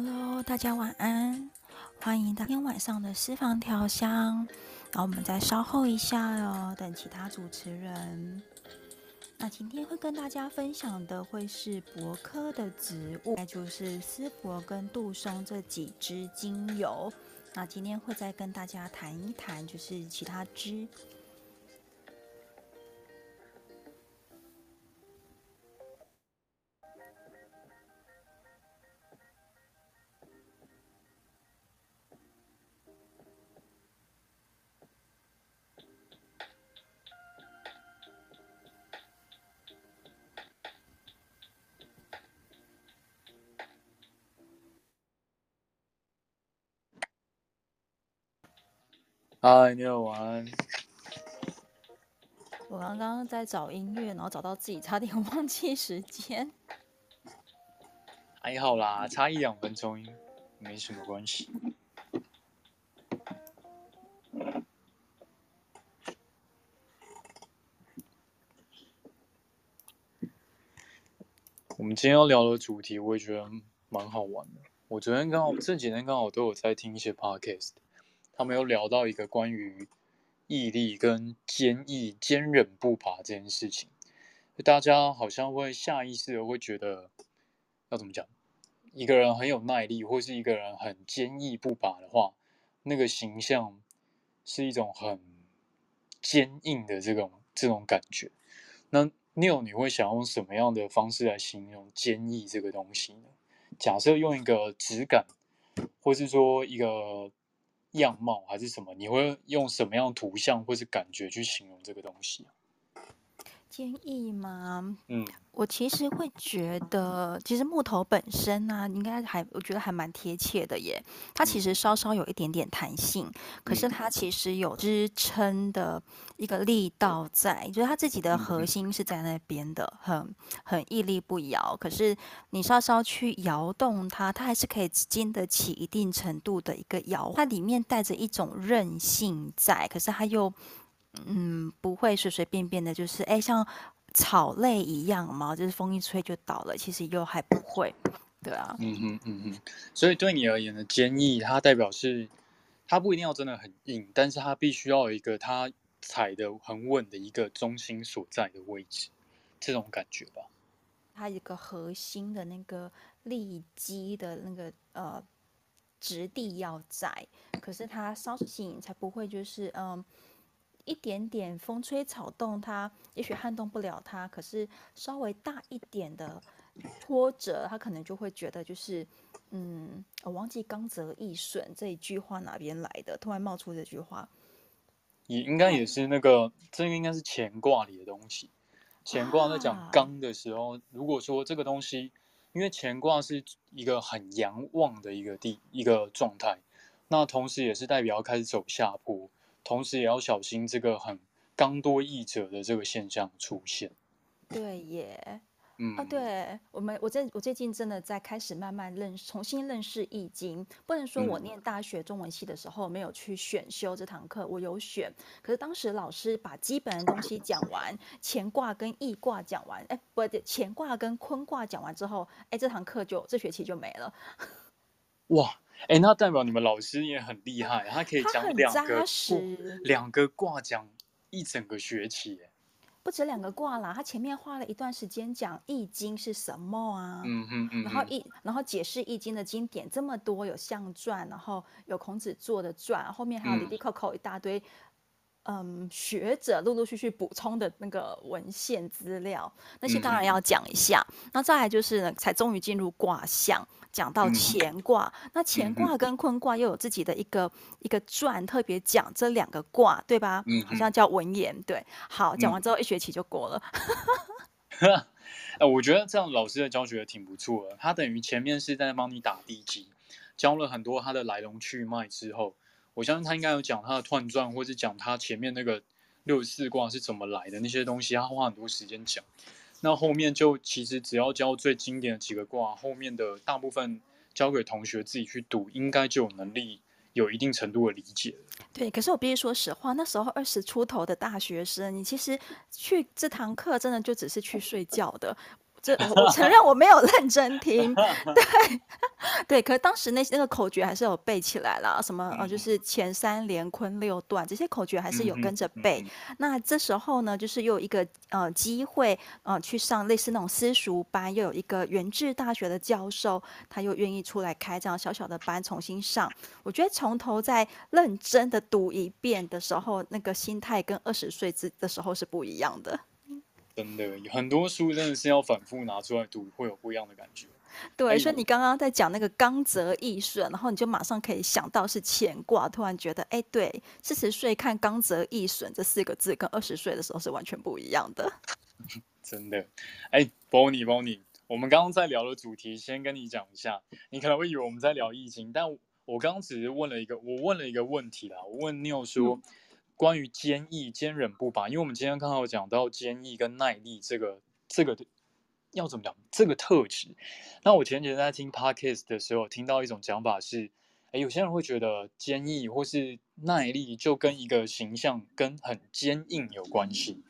Hello，大家晚安，欢迎今天晚上的私房调香。然后我们再稍后一下哟，等其他主持人。那今天会跟大家分享的会是柏科的植物，那就是丝柏跟杜松这几支精油。那今天会再跟大家谈一谈，就是其他支。嗨，你好，晚安。我刚刚在找音乐，然后找到自己差点 忘记时间。还好啦，差一两分钟，没什么关系。我们今天要聊的主题，我也觉得蛮好玩的。我昨天刚好这几天刚好都有在听一些 podcast。他们有聊到一个关于毅力跟坚毅、坚忍不拔这件事情，大家好像会下意识的会觉得，要怎么讲？一个人很有耐力，或是一个人很坚毅不拔的话，那个形象是一种很坚硬的这种这种感觉。那 Neil，你会想用什么样的方式来形容坚毅这个东西呢？假设用一个质感，或是说一个。样貌还是什么？你会用什么样的图像或是感觉去形容这个东西？坚毅吗？嗯，我其实会觉得，其实木头本身呢、啊，应该还我觉得还蛮贴切的耶。它其实稍稍有一点点弹性，嗯、可是它其实有支撑的一个力道在，就是它自己的核心是在那边的，很很屹立不摇。可是你稍稍去摇动它，它还是可以经得起一定程度的一个摇。它里面带着一种韧性在，可是它又。嗯，不会随随便便的，就是哎，像草类一样嘛，就是风一吹就倒了。其实又还不会，对啊。嗯哼嗯哼，所以对你而言的坚毅，它代表是它不一定要真的很硬，但是它必须要有一个它踩的很稳的一个中心所在的位置，这种感觉吧。它一个核心的那个立基的那个呃质地要在，可是它稍紧才不会就是嗯。一点点风吹草动，它也许撼动不了它，可是稍微大一点的挫折，它可能就会觉得就是，嗯，我忘记刚泽易损这一句话哪边来的，突然冒出这句话，也应该也是那个，这个应该是乾卦里的东西。乾卦在讲刚的时候，如果说这个东西，因为乾卦是一个很阳旺的一个地一个状态，那同时也是代表要开始走下坡。同时也要小心这个很刚多易者的这个现象出现。对耶，嗯啊，对我们，我在我最近真的在开始慢慢认重新认识易经。不能说我念大学中文系的时候没有去选修这堂课，我有选。可是当时老师把基本的东西讲完，乾卦跟易卦讲完，哎，不对，乾卦跟坤卦讲完之后，哎，这堂课就这学期就没了。哇！哎，那代表你们老师也很厉害，他可以讲两个两个卦讲一整个学期，不止两个卦啦，他前面花了一段时间讲《易经》是什么啊，嗯嗯嗯，然后易，然后解释《易经》的经典这么多，有象传，然后有孔子做的传，后面还有哩哩扣扣一大堆。嗯，学者陆陆续续补充的那个文献资料，那些当然要讲一下。嗯、那再来就是呢，才终于进入卦象，讲到乾卦。嗯、那乾卦跟坤卦又有自己的一个、嗯、一个传，特别讲这两个卦，对吧？嗯，好像叫文言。对，好，讲完之后一学期就过了。哎、嗯，我觉得这样老师的教学挺不错的。他等于前面是在帮你打地基，教了很多他的来龙去脉之后。我相信他应该有讲他的彖传，或是讲他前面那个六十四卦是怎么来的那些东西，他花很多时间讲。那后面就其实只要教最经典的几个卦，后面的大部分交给同学自己去读，应该就有能力有一定程度的理解。对，可是我必须说实话，那时候二十出头的大学生，你其实去这堂课真的就只是去睡觉的。这我承认我没有认真听，对 对，可是当时那那个口诀还是有背起来了，什么呃，就是前三连坤六段这些口诀还是有跟着背。那这时候呢，就是又有一个呃机会呃去上类似那种私塾班，又有一个原治大学的教授，他又愿意出来开这样小小的班重新上。我觉得从头再认真的读一遍的时候，那个心态跟二十岁之的时候是不一样的。真的，很多书真的是要反复拿出来读，会有不一样的感觉。对，哎、所以你刚刚在讲那个刚泽易顺，然后你就马上可以想到是乾卦，突然觉得，哎，对，四十岁看刚泽易顺这四个字，跟二十岁的时候是完全不一样的。真的，哎，Bonnie，Bonnie，我们刚刚在聊的主题，先跟你讲一下，你可能会以为我们在聊易经，但我刚刚只是问了一个，我问了一个问题啦，我问 Neil 说。嗯关于坚毅、坚韧不拔，因为我们今天刚好讲到坚毅跟耐力这个这个要怎么讲这个特质。那我前几天在听 podcast 的时候，听到一种讲法是，哎，有些人会觉得坚毅或是耐力就跟一个形象跟很坚硬有关系。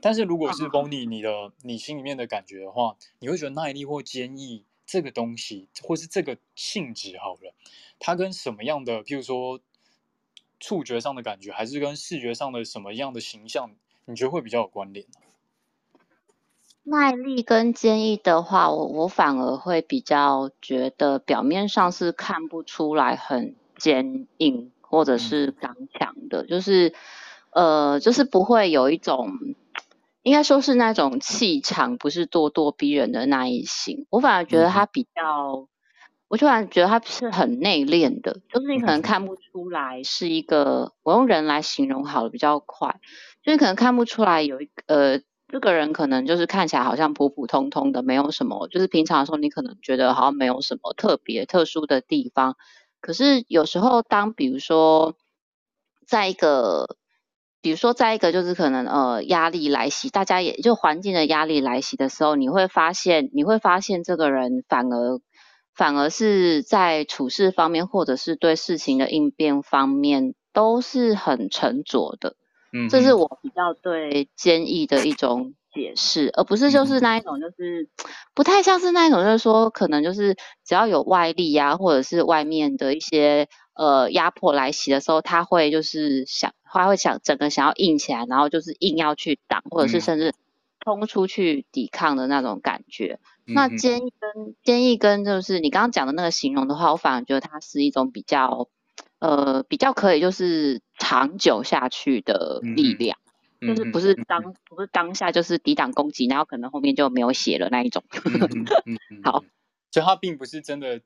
但是如果是 Bonnie 你的你心里面的感觉的话，你会觉得耐力或坚毅这个东西，或是这个性质好了，它跟什么样的，譬如说。触觉上的感觉，还是跟视觉上的什么样的形象，你觉得会比较有关联？耐力跟坚毅的话，我我反而会比较觉得表面上是看不出来很坚硬或者是刚强的，嗯、就是呃，就是不会有一种，应该说是那种气场不是咄咄逼人的那一型。我反而觉得他比较。嗯我突然觉得他是很内敛的，就是你可能看不出来是一个，我用人来形容好了比较快，就是可能看不出来有一个呃，这个人可能就是看起来好像普普通通的，没有什么，就是平常的时候你可能觉得好像没有什么特别特殊的地方，可是有时候当比如说在一个，比如说在一个就是可能呃压力来袭，大家也就环境的压力来袭的时候，你会发现你会发现这个人反而。反而是在处事方面，或者是对事情的应变方面，都是很沉着的。嗯，这是我比较对坚毅的一种解释，而不是就是那一种，就是不太像是那一种，就是说可能就是只要有外力啊，或者是外面的一些呃压迫来袭的时候，他会就是想，他会想整个想要硬起来，然后就是硬要去挡，或者是甚至冲出去抵抗的那种感觉。那坚毅跟坚毅跟就是你刚刚讲的那个形容的话，我反而觉得它是一种比较呃比较可以就是长久下去的力量，嗯、就是不是当、嗯、不是当下就是抵挡攻击，然后可能后面就没有血了那一种。好，所以它并不是真的。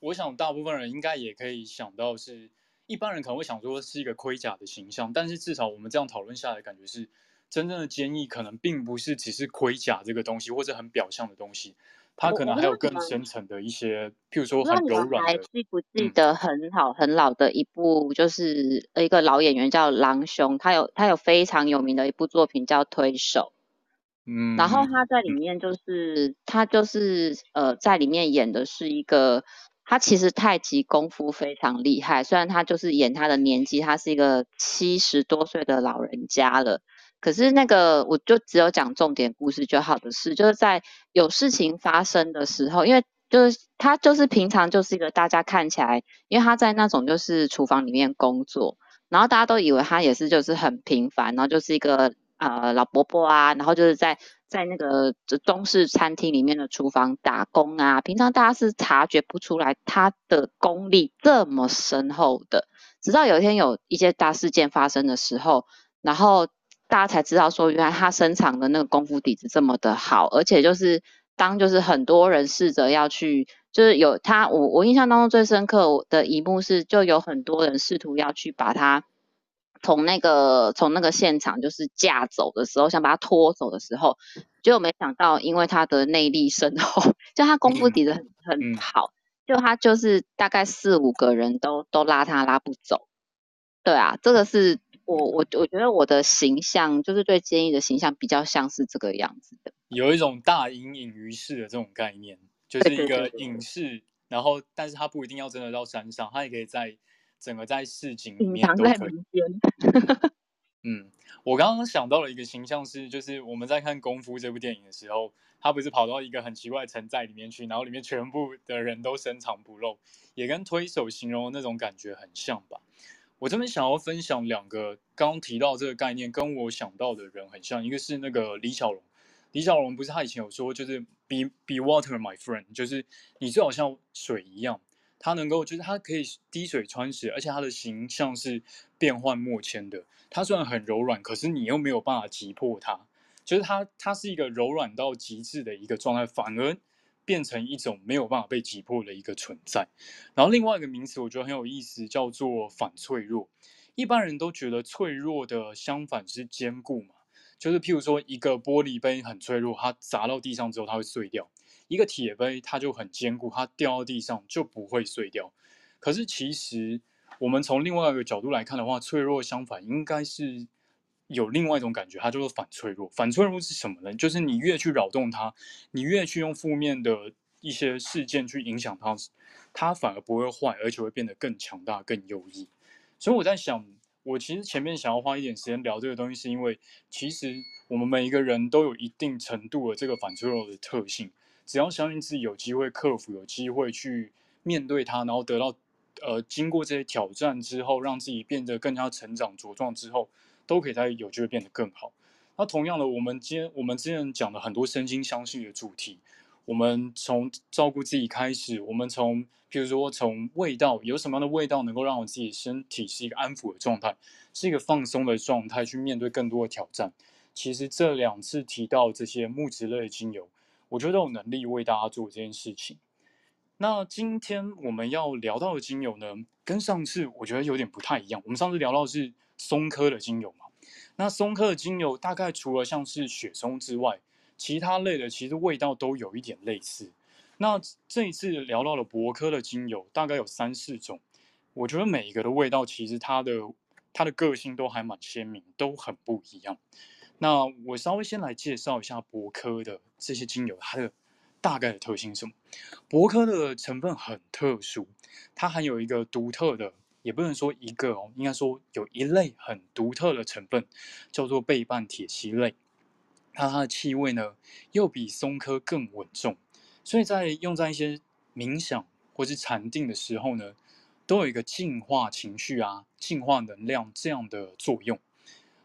我想大部分人应该也可以想到，是一般人可能会想说是一个盔甲的形象，但是至少我们这样讨论下来，感觉是。真正的坚毅可能并不是只是盔甲这个东西，或者很表象的东西，它可能还有更深层的一些，譬如说很柔软的。还记不记得很好很老的一部，就是一个老演员叫郎雄，他有他有非常有名的一部作品叫《推手》。嗯，然后他在里面就是、嗯、他就是呃在里面演的是一个，他其实太极功夫非常厉害，虽然他就是演他的年纪，他是一个七十多岁的老人家了。可是那个，我就只有讲重点故事就好的事，就是在有事情发生的时候，因为就是他就是平常就是一个大家看起来，因为他在那种就是厨房里面工作，然后大家都以为他也是就是很平凡，然后就是一个呃老伯伯啊，然后就是在在那个中式餐厅里面的厨房打工啊，平常大家是察觉不出来他的功力这么深厚的，直到有一天有一些大事件发生的时候，然后。大家才知道说，原来他深藏的那个功夫底子这么的好，而且就是当就是很多人试着要去，就是有他，我我印象当中最深刻的一幕是，就有很多人试图要去把他从那个从那个现场就是架走的时候，想把他拖走的时候，结果没想到，因为他的内力深厚，就他功夫底子很很好，就他就是大概四五个人都都拉他拉不走，对啊，这个是。我我我觉得我的形象就是对坚毅的形象比较像是这个样子的，有一种大隐隐于市的这种概念，就是一个隐士，然后但是他不一定要真的到山上，他也可以在整个在市井里面都可以。嗯，我刚刚想到了一个形象是，就是我们在看《功夫》这部电影的时候，他不是跑到一个很奇怪的城寨里面去，然后里面全部的人都深藏不露，也跟推手形容的那种感觉很像吧？我这边想要分享两个刚刚提到这个概念，跟我想到的人很像，一个是那个李小龙，李小龙不是他以前有说，就是 be be water my friend，就是你就好像水一样。它能够，就是它可以滴水穿石，而且它的形象是变幻莫测的。它虽然很柔软，可是你又没有办法击破它。就是它，它是一个柔软到极致的一个状态，反而变成一种没有办法被击破的一个存在。然后另外一个名词，我觉得很有意思，叫做反脆弱。一般人都觉得脆弱的相反是坚固嘛，就是譬如说一个玻璃杯很脆弱，它砸到地上之后它会碎掉。一个铁杯，它就很坚固，它掉到地上就不会碎掉。可是其实，我们从另外一个角度来看的话，脆弱相反应该是有另外一种感觉，它叫做反脆弱。反脆弱是什么呢？就是你越去扰动它，你越去用负面的一些事件去影响它，它反而不会坏，而且会变得更强大、更优异。所以我在想，我其实前面想要花一点时间聊这个东西，是因为其实我们每一个人都有一定程度的这个反脆弱的特性。只要相信自己有机会克服，有机会去面对它，然后得到，呃，经过这些挑战之后，让自己变得更加成长茁壮之后，都可以在有机会变得更好。那同样的，我们今天我们之前讲了很多身心相续的主题，我们从照顾自己开始，我们从，譬如说从味道，有什么样的味道能够让我自己身体是一个安抚的状态，是一个放松的状态，去面对更多的挑战。其实这两次提到这些木质类的精油。我觉得有能力为大家做这件事情。那今天我们要聊到的精油呢，跟上次我觉得有点不太一样。我们上次聊到是松科的精油嘛，那松科的精油大概除了像是雪松之外，其他类的其实味道都有一点类似。那这一次聊到了柏科的精油，大概有三四种，我觉得每一个的味道其实它的它的个性都还蛮鲜明，都很不一样。那我稍微先来介绍一下柏科的这些精油，它的大概的特性是什么？柏科的成分很特殊，它含有一个独特的，也不能说一个哦，应该说有一类很独特的成分，叫做倍半萜烯类。那它的气味呢，又比松科更稳重，所以在用在一些冥想或是禅定的时候呢，都有一个净化情绪啊、净化能量这样的作用。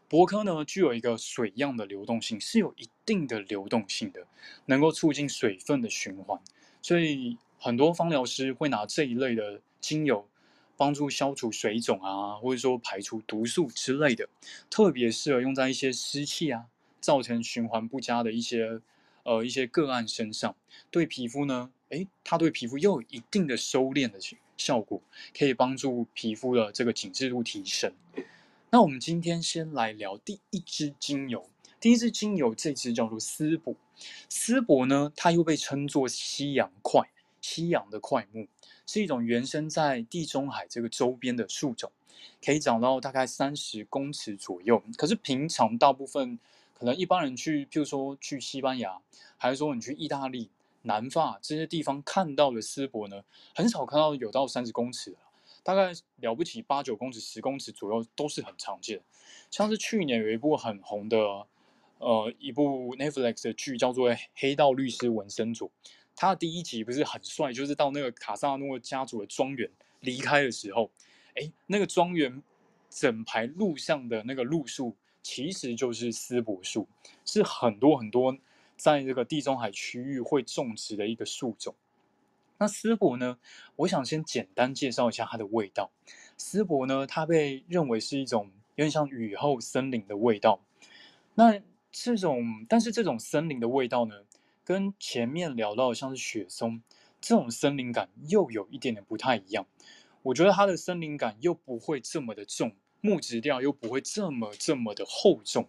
柏科呢，具有一个水样的流动性，是有一定的流动性的，能够促进水分的循环。所以很多芳疗师会拿这一类的精油帮助消除水肿啊，或者说排除毒素之类的，特别适合用在一些湿气啊，造成循环不佳的一些呃一些个案身上。对皮肤呢，诶，它对皮肤又有一定的收敛的效果，可以帮助皮肤的这个紧致度提升。那我们今天先来聊第一支精油。第一支精油，这支叫做丝柏。丝柏呢，它又被称作西洋桧，西洋的桧木，是一种原生在地中海这个周边的树种，可以长到大概三十公尺左右。可是平常大部分可能一般人去，譬如说去西班牙，还是说你去意大利、南法这些地方看到的丝柏呢，很少看到有到三十公尺的。大概了不起八九公尺、十公尺左右都是很常见。像是去年有一部很红的，呃，一部 Netflix 的剧叫做《黑道律师文森佐》，他的第一集不是很帅，就是到那个卡萨诺家族的庄园离开的时候，哎，那个庄园整排路上的那个路树其实就是丝柏树，是很多很多在这个地中海区域会种植的一个树种。那丝柏呢？我想先简单介绍一下它的味道。丝柏呢，它被认为是一种有点像雨后森林的味道。那这种，但是这种森林的味道呢，跟前面聊到的像是雪松这种森林感又有一点点不太一样。我觉得它的森林感又不会这么的重，木质调又不会这么这么的厚重，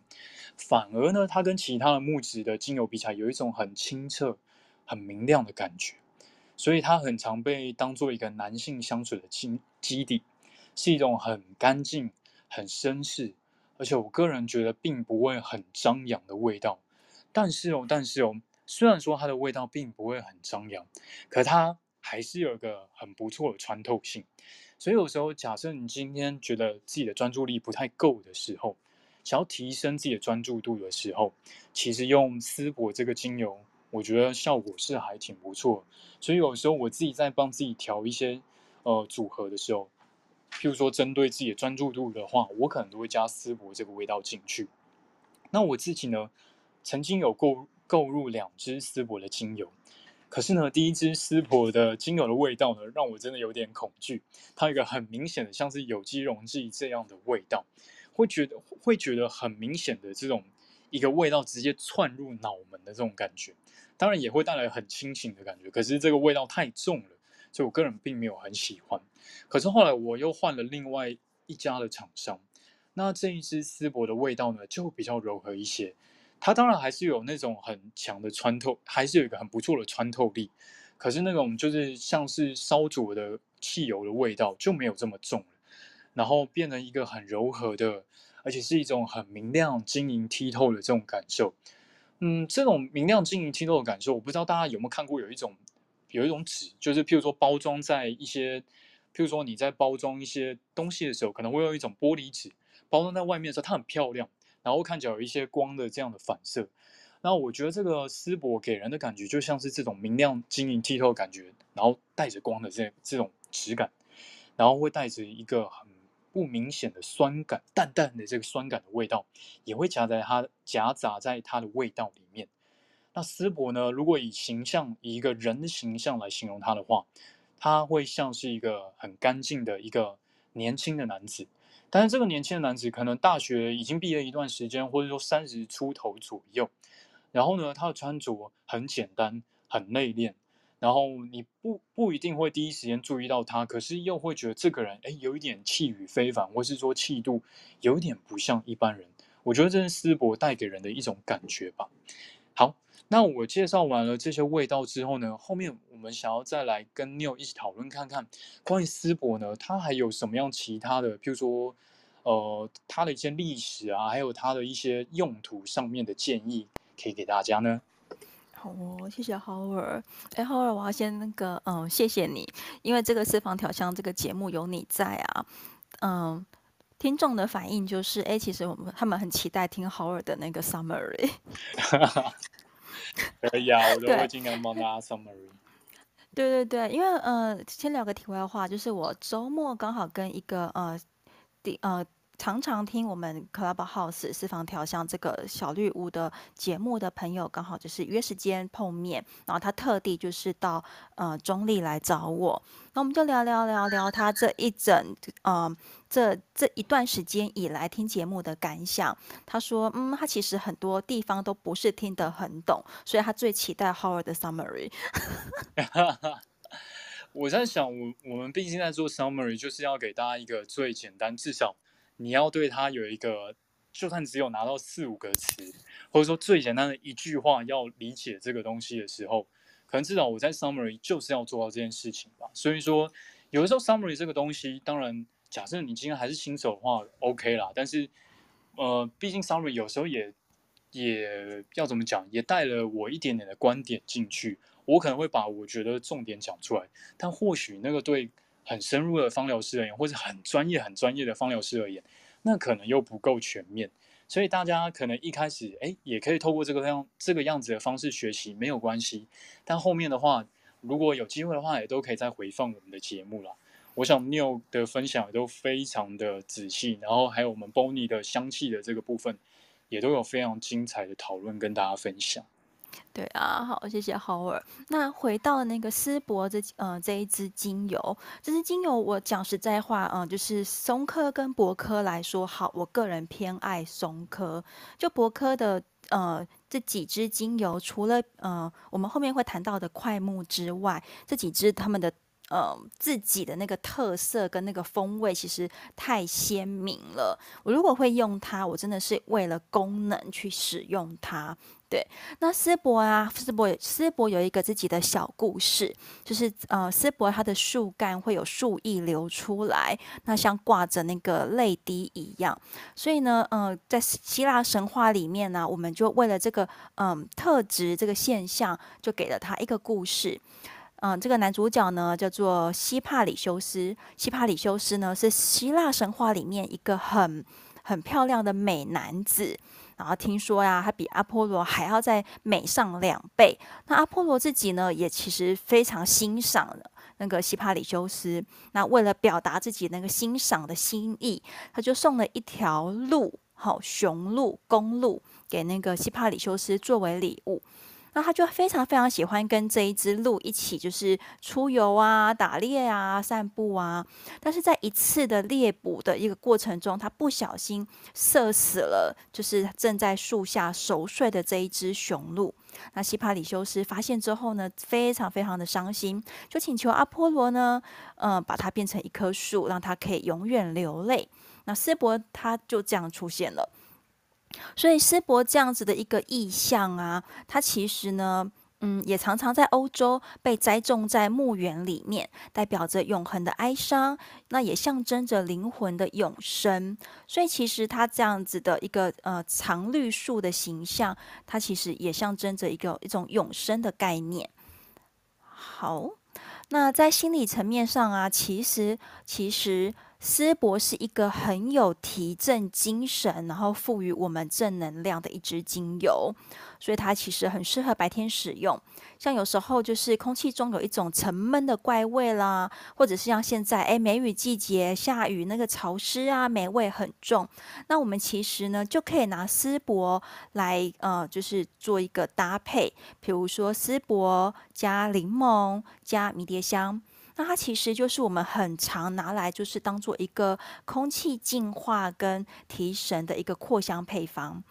反而呢，它跟其他的木质的精油比起来，有一种很清澈、很明亮的感觉。所以它很常被当做一个男性香水的基基底，是一种很干净、很绅士，而且我个人觉得并不会很张扬的味道。但是哦，但是哦，虽然说它的味道并不会很张扬，可它还是有个很不错的穿透性。所以有时候，假设你今天觉得自己的专注力不太够的时候，想要提升自己的专注度的时候，其实用丝柏这个精油，我觉得效果是还挺不错。所以有时候我自己在帮自己调一些呃组合的时候，譬如说针对自己的专注度的话，我可能都会加丝柏这个味道进去。那我自己呢，曾经有过购入两支丝柏的精油。可是呢，第一支丝柏的精油的味道呢，让我真的有点恐惧。它有一个很明显的，像是有机溶剂这样的味道，会觉得会觉得很明显的这种一个味道直接窜入脑门的这种感觉。当然也会带来很清醒的感觉，可是这个味道太重了，所以我个人并没有很喜欢。可是后来我又换了另外一家的厂商，那这一支丝柏的味道呢，就比较柔和一些。它当然还是有那种很强的穿透，还是有一个很不错的穿透力。可是那种就是像是烧灼的汽油的味道就没有这么重了，然后变成一个很柔和的，而且是一种很明亮、晶莹剔透的这种感受。嗯，这种明亮、晶莹剔透的感受，我不知道大家有没有看过，有一种有一种纸，就是譬如说包装在一些，譬如说你在包装一些东西的时候，可能会用一种玻璃纸包装在外面的时候，它很漂亮。然后看起来有一些光的这样的反射，那我觉得这个丝柏给人的感觉就像是这种明亮、晶莹剔透的感觉，然后带着光的这这种质感，然后会带着一个很不明显的酸感，淡淡的这个酸感的味道，也会夹在它夹杂在它的味道里面。那丝柏呢，如果以形象，以一个人的形象来形容它的话，它会像是一个很干净的一个年轻的男子。但是这个年轻的男子可能大学已经毕业一段时间，或者说三十出头左右。然后呢，他的穿着很简单，很内敛。然后你不不一定会第一时间注意到他，可是又会觉得这个人哎，有一点气宇非凡，或是说气度有点不像一般人。我觉得这是丝柏带给人的一种感觉吧。好。那我介绍完了这些味道之后呢，后面我们想要再来跟 Neil 一起讨论看看，关于丝柏呢，它还有什么样其他的，譬如说，呃，它的一些历史啊，还有它的一些用途上面的建议，可以给大家呢。好哦，谢谢 Howard。哎，Howard，我要先那个，嗯，谢谢你，因为这个私房调香这个节目有你在啊，嗯，听众的反应就是，哎，其实我们他们很期待听 Howard 的那个 summary。可以啊，我都会尽量帮大家 summary。对对对，因为呃，先聊个题外话，就是我周末刚好跟一个呃，第呃。常常听我们 Clubhouse 私房调香这个小绿屋的节目的朋友，刚好就是约时间碰面，然后他特地就是到呃中坜来找我，那我们就聊聊聊聊他这一整呃这这一段时间以来听节目的感想。他说，嗯，他其实很多地方都不是听得很懂，所以他最期待 Howard 的 summary。我在想，我我们毕竟在做 summary，就是要给大家一个最简单，至少。你要对它有一个，就算只有拿到四五个词，或者说最简单的一句话，要理解这个东西的时候，可能至少我在 summary 就是要做到这件事情吧。所以说，有的时候 summary 这个东西，当然假设你今天还是新手的话，OK 啦。但是，呃，毕竟 summary 有时候也也要怎么讲，也带了我一点点的观点进去。我可能会把我觉得重点讲出来，但或许那个对。很深入的芳疗师而言，或者很专业、很专业的芳疗师而言，那可能又不够全面。所以大家可能一开始，哎，也可以透过这个样这个样子的方式学习，没有关系。但后面的话，如果有机会的话，也都可以再回放我们的节目了。我想 Neil 的分享也都非常的仔细，然后还有我们 Bonnie 的香气的这个部分，也都有非常精彩的讨论跟大家分享。对啊，好，谢谢豪尔。那回到那个丝柏这呃这一支精油，这支精油我讲实在话，嗯、就是松科跟柏科来说，好，我个人偏爱松科。就柏科的呃这几支精油，除了呃我们后面会谈到的快木之外，这几支他们的呃自己的那个特色跟那个风味，其实太鲜明了。我如果会用它，我真的是为了功能去使用它。对，那斯伯啊，斯伯斯伯有一个自己的小故事，就是呃，斯伯他的树干会有树液流出来，那像挂着那个泪滴一样。所以呢，呃，在希腊神话里面呢、我们就为了这个嗯、特质这个现象，就给了他一个故事。嗯、这个男主角呢叫做希帕里修斯，希帕里修斯呢是希腊神话里面一个很。很漂亮的美男子。然后听说呀，他比阿波罗还要再美上两倍。那阿波罗自己呢，也其实非常欣赏那个希帕里修斯。那为了表达自己那个欣赏的心意，他就送了一条鹿，好雄鹿、公鹿给那个希帕里修斯作为礼物。那他就非常非常喜欢跟这一只鹿一起，就是出游啊、打猎啊、散步啊。但是在一次的猎捕的一个过程中，他不小心射死了，就是正在树下熟睡的这一只雄鹿。那希帕里修斯发现之后呢，非常非常的伤心，就请求阿波罗呢，嗯、把它变成一棵树，让它可以永远流泪。那斯伯他就这样出现了。所以斯伯这样子的一个意象啊，它其实呢，嗯，也常常在欧洲被栽种在墓园里面，代表着永恒的哀伤，那也象征着灵魂的永生。所以其实它这样子的一个呃常绿树的形象，它其实也象征着一个一种永生的概念。好，那在心理层面上啊，其实其实。丝柏是一个很有提振精神，然后赋予我们正能量的一支精油，所以它其实很适合白天使用。像有时候就是空气中有一种沉闷的怪味啦，或者是像现在诶梅雨季节下雨，那个潮湿啊，霉味很重，那我们其实呢就可以拿丝柏来呃，就是做一个搭配，比如说丝柏加柠檬加迷迭香。那它其实就是我们很常拿来，就是当做一个空气净化跟提神的一个扩香配方。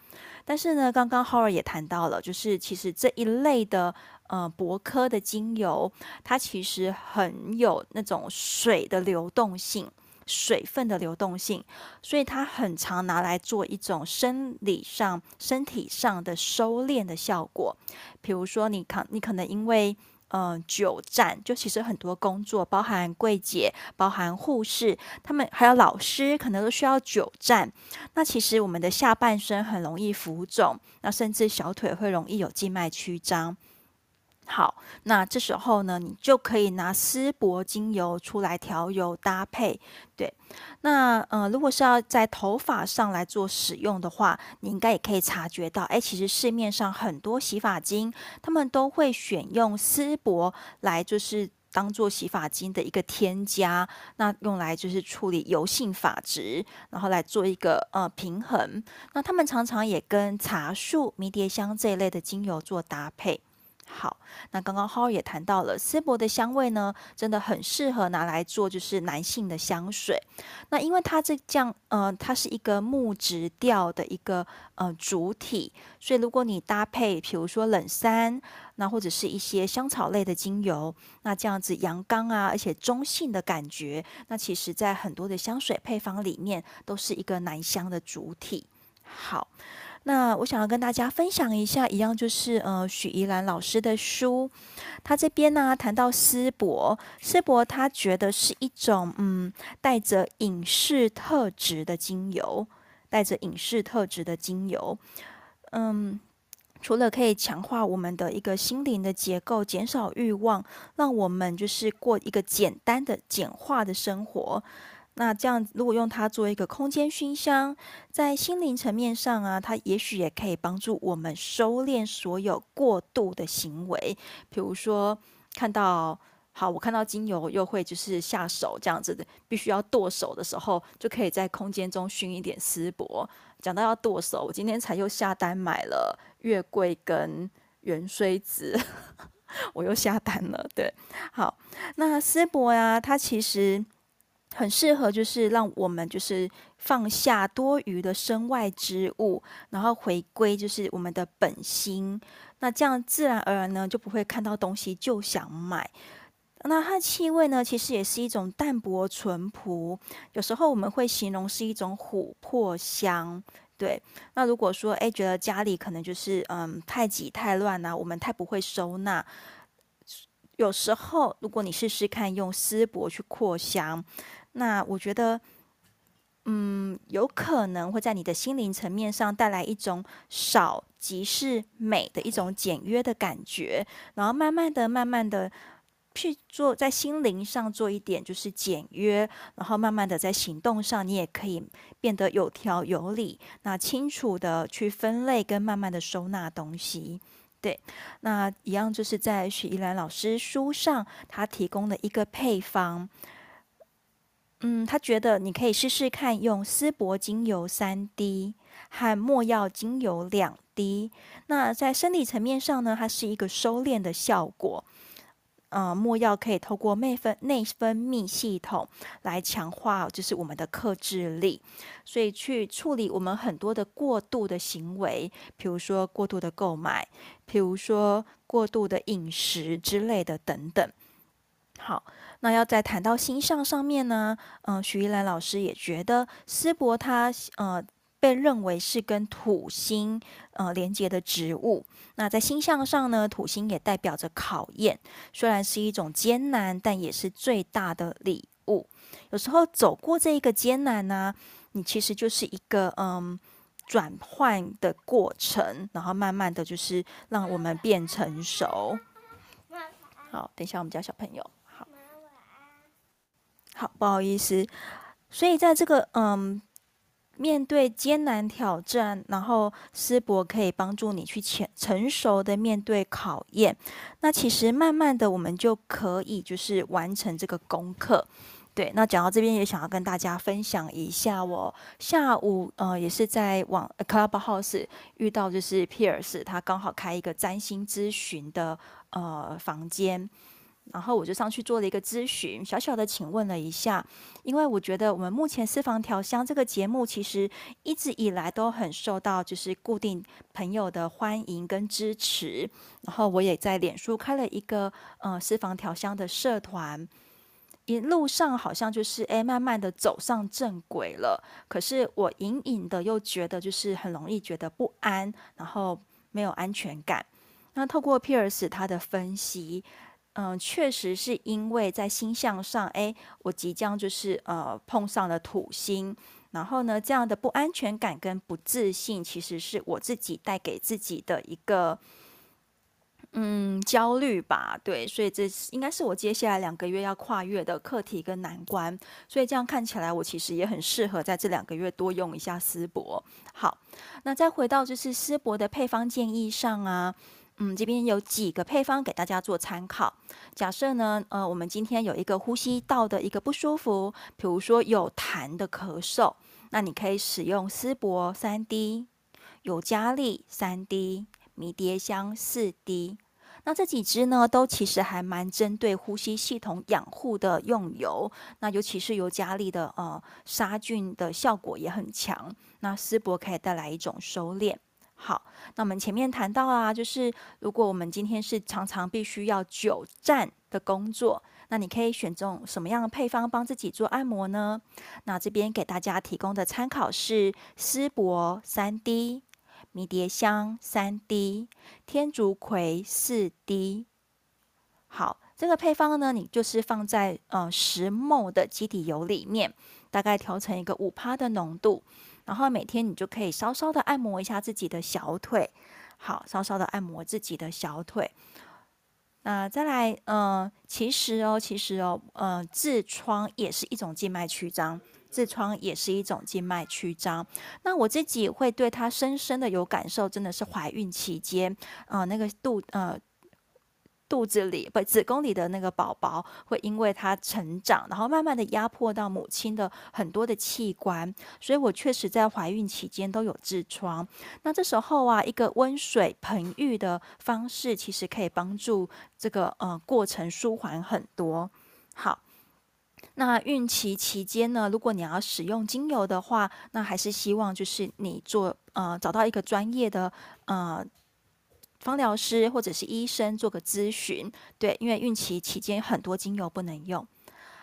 但是呢，刚刚 Howard 也谈到了，就是其实这一类的呃柏科的精油，它其实很有那种水的流动性、水分的流动性，所以它很常拿来做一种生理上、身体上的收敛的效果。比如说，你可你可能因为、嗯，久站就其实很多工作，包含柜姐、包含护士，他们还有老师，可能都需要久站。那其实我们的下半身很容易浮肿，那甚至小腿会容易有静脉曲张。好，那这时候呢，你就可以拿丝柏精油出来调油搭配。对，那呃，如果是要在头发上来做使用的话，你应该也可以察觉到，哎，其实市面上很多洗发精，他们都会选用丝柏来就是当做洗发精的一个添加，那用来就是处理油性发质，然后来做一个呃平衡。那他们常常也跟茶树、迷迭香这一类的精油做搭配。好，那刚刚 Howard 也谈到了丝柏的香味呢，真的很适合拿来做就是男性的香水。那因为它这样，呃，它是一个木质调的一个呃主体，所以如果你搭配，比如说冷杉，那或者是一些香草类的精油，那这样子阳刚啊，而且中性的感觉，那其实在很多的香水配方里面都是一个男香的主体。好。那我想要跟大家分享一下，一样就是呃许怡兰老师的书，他这边呢谈到丝柏，丝柏他觉得是一种嗯带着隐士特质的精油，带着隐士特质的精油，嗯，除了可以强化我们的一个心灵的结构，减少欲望，让我们就是过一个简单的简化的生活。那这样，如果用它做一个空间熏香，在心灵层面上啊，它也许也可以帮助我们收敛所有过度的行为。比如说，看到好，我看到精油又会就是下手这样子的，必须要剁手的时候，就可以在空间中熏一点丝柏。讲到要剁手，我今天才又下单买了月桂跟圆锥子，我又下单了。对，好，那丝柏呀，它其实。很适合，就是让我们就是放下多余的身外之物，然后回归就是我们的本心。那这样自然而然呢，就不会看到东西就想买。那它的气味呢，其实也是一种淡泊淳朴。有时候我们会形容是一种琥珀香。对，那如果说哎，觉得家里可能就是嗯太挤太乱啊，我们太不会收纳。有时候如果你试试看用丝柏去扩香。那我觉得，嗯，有可能会在你的心灵层面上带来一种少即是美的一种简约的感觉，然后慢慢的、慢慢的，去做在心灵上做一点就是简约，然后慢慢的在行动上，你也可以变得有条有理，那清楚的去分类跟慢慢的收纳东西。对，那一样就是在许依兰老师书上，他提供了一个配方。嗯，他觉得你可以试试看用丝柏精油三滴和没药精油两滴。那在生理层面上呢，它是一个收敛的效果。呃，没药可以透过内分内分泌系统来强化，就是我们的克制力，所以去处理我们很多的过度的行为，比如说过度的购买，比如说过度的饮食之类的等等。好。那要再谈到星象上面呢，嗯、徐一兰老师也觉得丝柏它呃被认为是跟土星呃连接的植物。那在星象上呢，土星也代表着考验，虽然是一种艰难，但也是最大的礼物。有时候走过这一个艰难呢、你其实就是一个嗯转换的过程，然后慢慢的就是让我们变成熟。好，等一下我们家小朋友。好，不好意思。所以在这个嗯，面对艰难挑战，然后丝柏可以帮助你去成成熟的面对考验。那其实慢慢的，我们就可以就是完成这个功课。对，那讲到这边也想要跟大家分享一下，我下午呃也是在网 Clubhouse 遇到就是 Pierce，他刚好开一个占星咨询的呃房间。然后我就上去做了一个咨询，小小的请问了一下，因为我觉得我们目前私房调香这个节目其实一直以来都很受到就是固定朋友的欢迎跟支持，然后我也在脸书开了一个呃私房调香的社团，一路上好像就是哎慢慢的走上正轨了，可是我隐隐的又觉得就是很容易觉得不安，然后没有安全感。那透过 Pierce 他的分析。嗯，确实是因为在星象上，哎，我即将就是呃碰上了土星，然后呢，这样的不安全感跟不自信，其实是我自己带给自己的一个嗯焦虑吧，对，所以这应该是我接下来两个月要跨越的课题跟难关，所以这样看起来，我其实也很适合在这两个月多用一下丝柏。好，那再回到就是丝柏的配方建议上啊。嗯，这边有几个配方给大家做参考。假设呢，呃，我们今天有一个呼吸道的一个不舒服，比如说有痰的咳嗽，那你可以使用丝柏三滴、尤加利三滴、迷迭香四滴。那这几支呢，都其实还蛮针对呼吸系统养护的用油。那尤其是尤加利的呃杀菌的效果也很强。那丝柏可以带来一种收敛。好，那我们前面谈到啊，就是如果我们今天是常常必须要久站的工作，那你可以选这种什么样的配方帮自己做按摩呢？那这边给大家提供的参考是丝柏三滴、迷迭香三滴、天竺葵四滴。好，这个配方呢，你就是放在呃石墨的基底油里面，大概调成一个五趴的浓度。然后每天你就可以稍稍的按摩一下自己的小腿，好，稍稍的按摩自己的小腿。那再来，嗯、呃，其实哦，其实哦，呃，痔疮也是一种静脉曲张，痔疮也是一种静脉曲张。那我自己会对它深深的有感受，真的是怀孕期间，啊、那个肚，呃。肚子里不子宫里的那个宝宝会因为它成长，然后慢慢的压迫到母亲的很多的器官，所以我确实在怀孕期间都有痔疮。那这时候啊，一个温水盆浴的方式，其实可以帮助这个呃过程舒缓很多。好，那孕期期间呢，如果你要使用精油的话，那还是希望就是你做呃找到一个专业的呃。芳疗师或者是医生做个咨询，对，因为孕期期间很多精油不能用。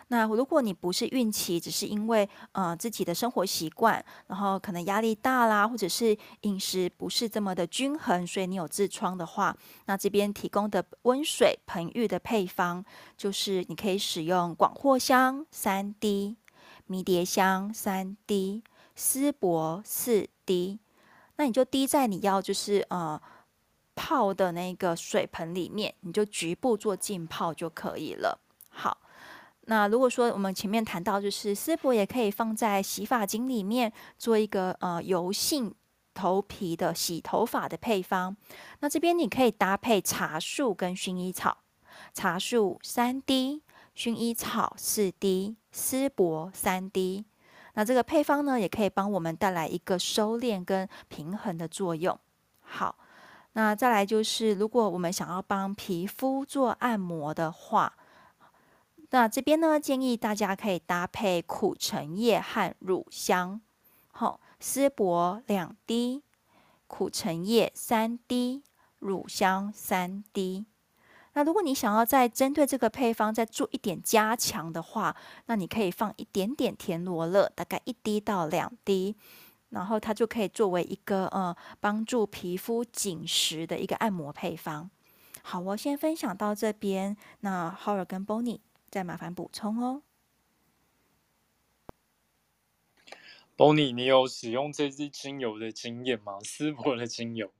那如果你不是孕期，只是因为呃自己的生活习惯，然后可能压力大啦，或者是饮食不是这么的均衡，所以你有痔疮的话，那这边提供的温水盆浴的配方，就是你可以使用广藿香三滴、迷迭香三滴、丝柏四滴，那你就滴在你要就是呃。泡的那个水盆里面，你就局部做浸泡就可以了。好，那如果说我们前面谈到，就是丝柏也可以放在洗发精里面做一个呃油性头皮的洗头发的配方。那这边你可以搭配茶树跟薰衣草，茶树三滴，薰衣草四滴，丝柏三滴。那这个配方呢，也可以帮我们带来一个收敛跟平衡的作用。好，那再来就是，如果我们想要帮皮肤做按摩的话，那这边呢，建议大家可以搭配苦橙叶和乳香。好，丝柏两滴，苦橙叶三滴，乳香三滴。那如果你想要再针对这个配方再做一点加强的话，那你可以放一点点甜罗勒，大概一滴到两滴，然后它就可以作为一个呃帮助皮肤紧实的一个按摩配方。好，我先分享到这边，那 Howard 跟 Bonnie 再麻烦补充哦。Bonnie，你有使用这支精油的经验吗？丝柏的精油。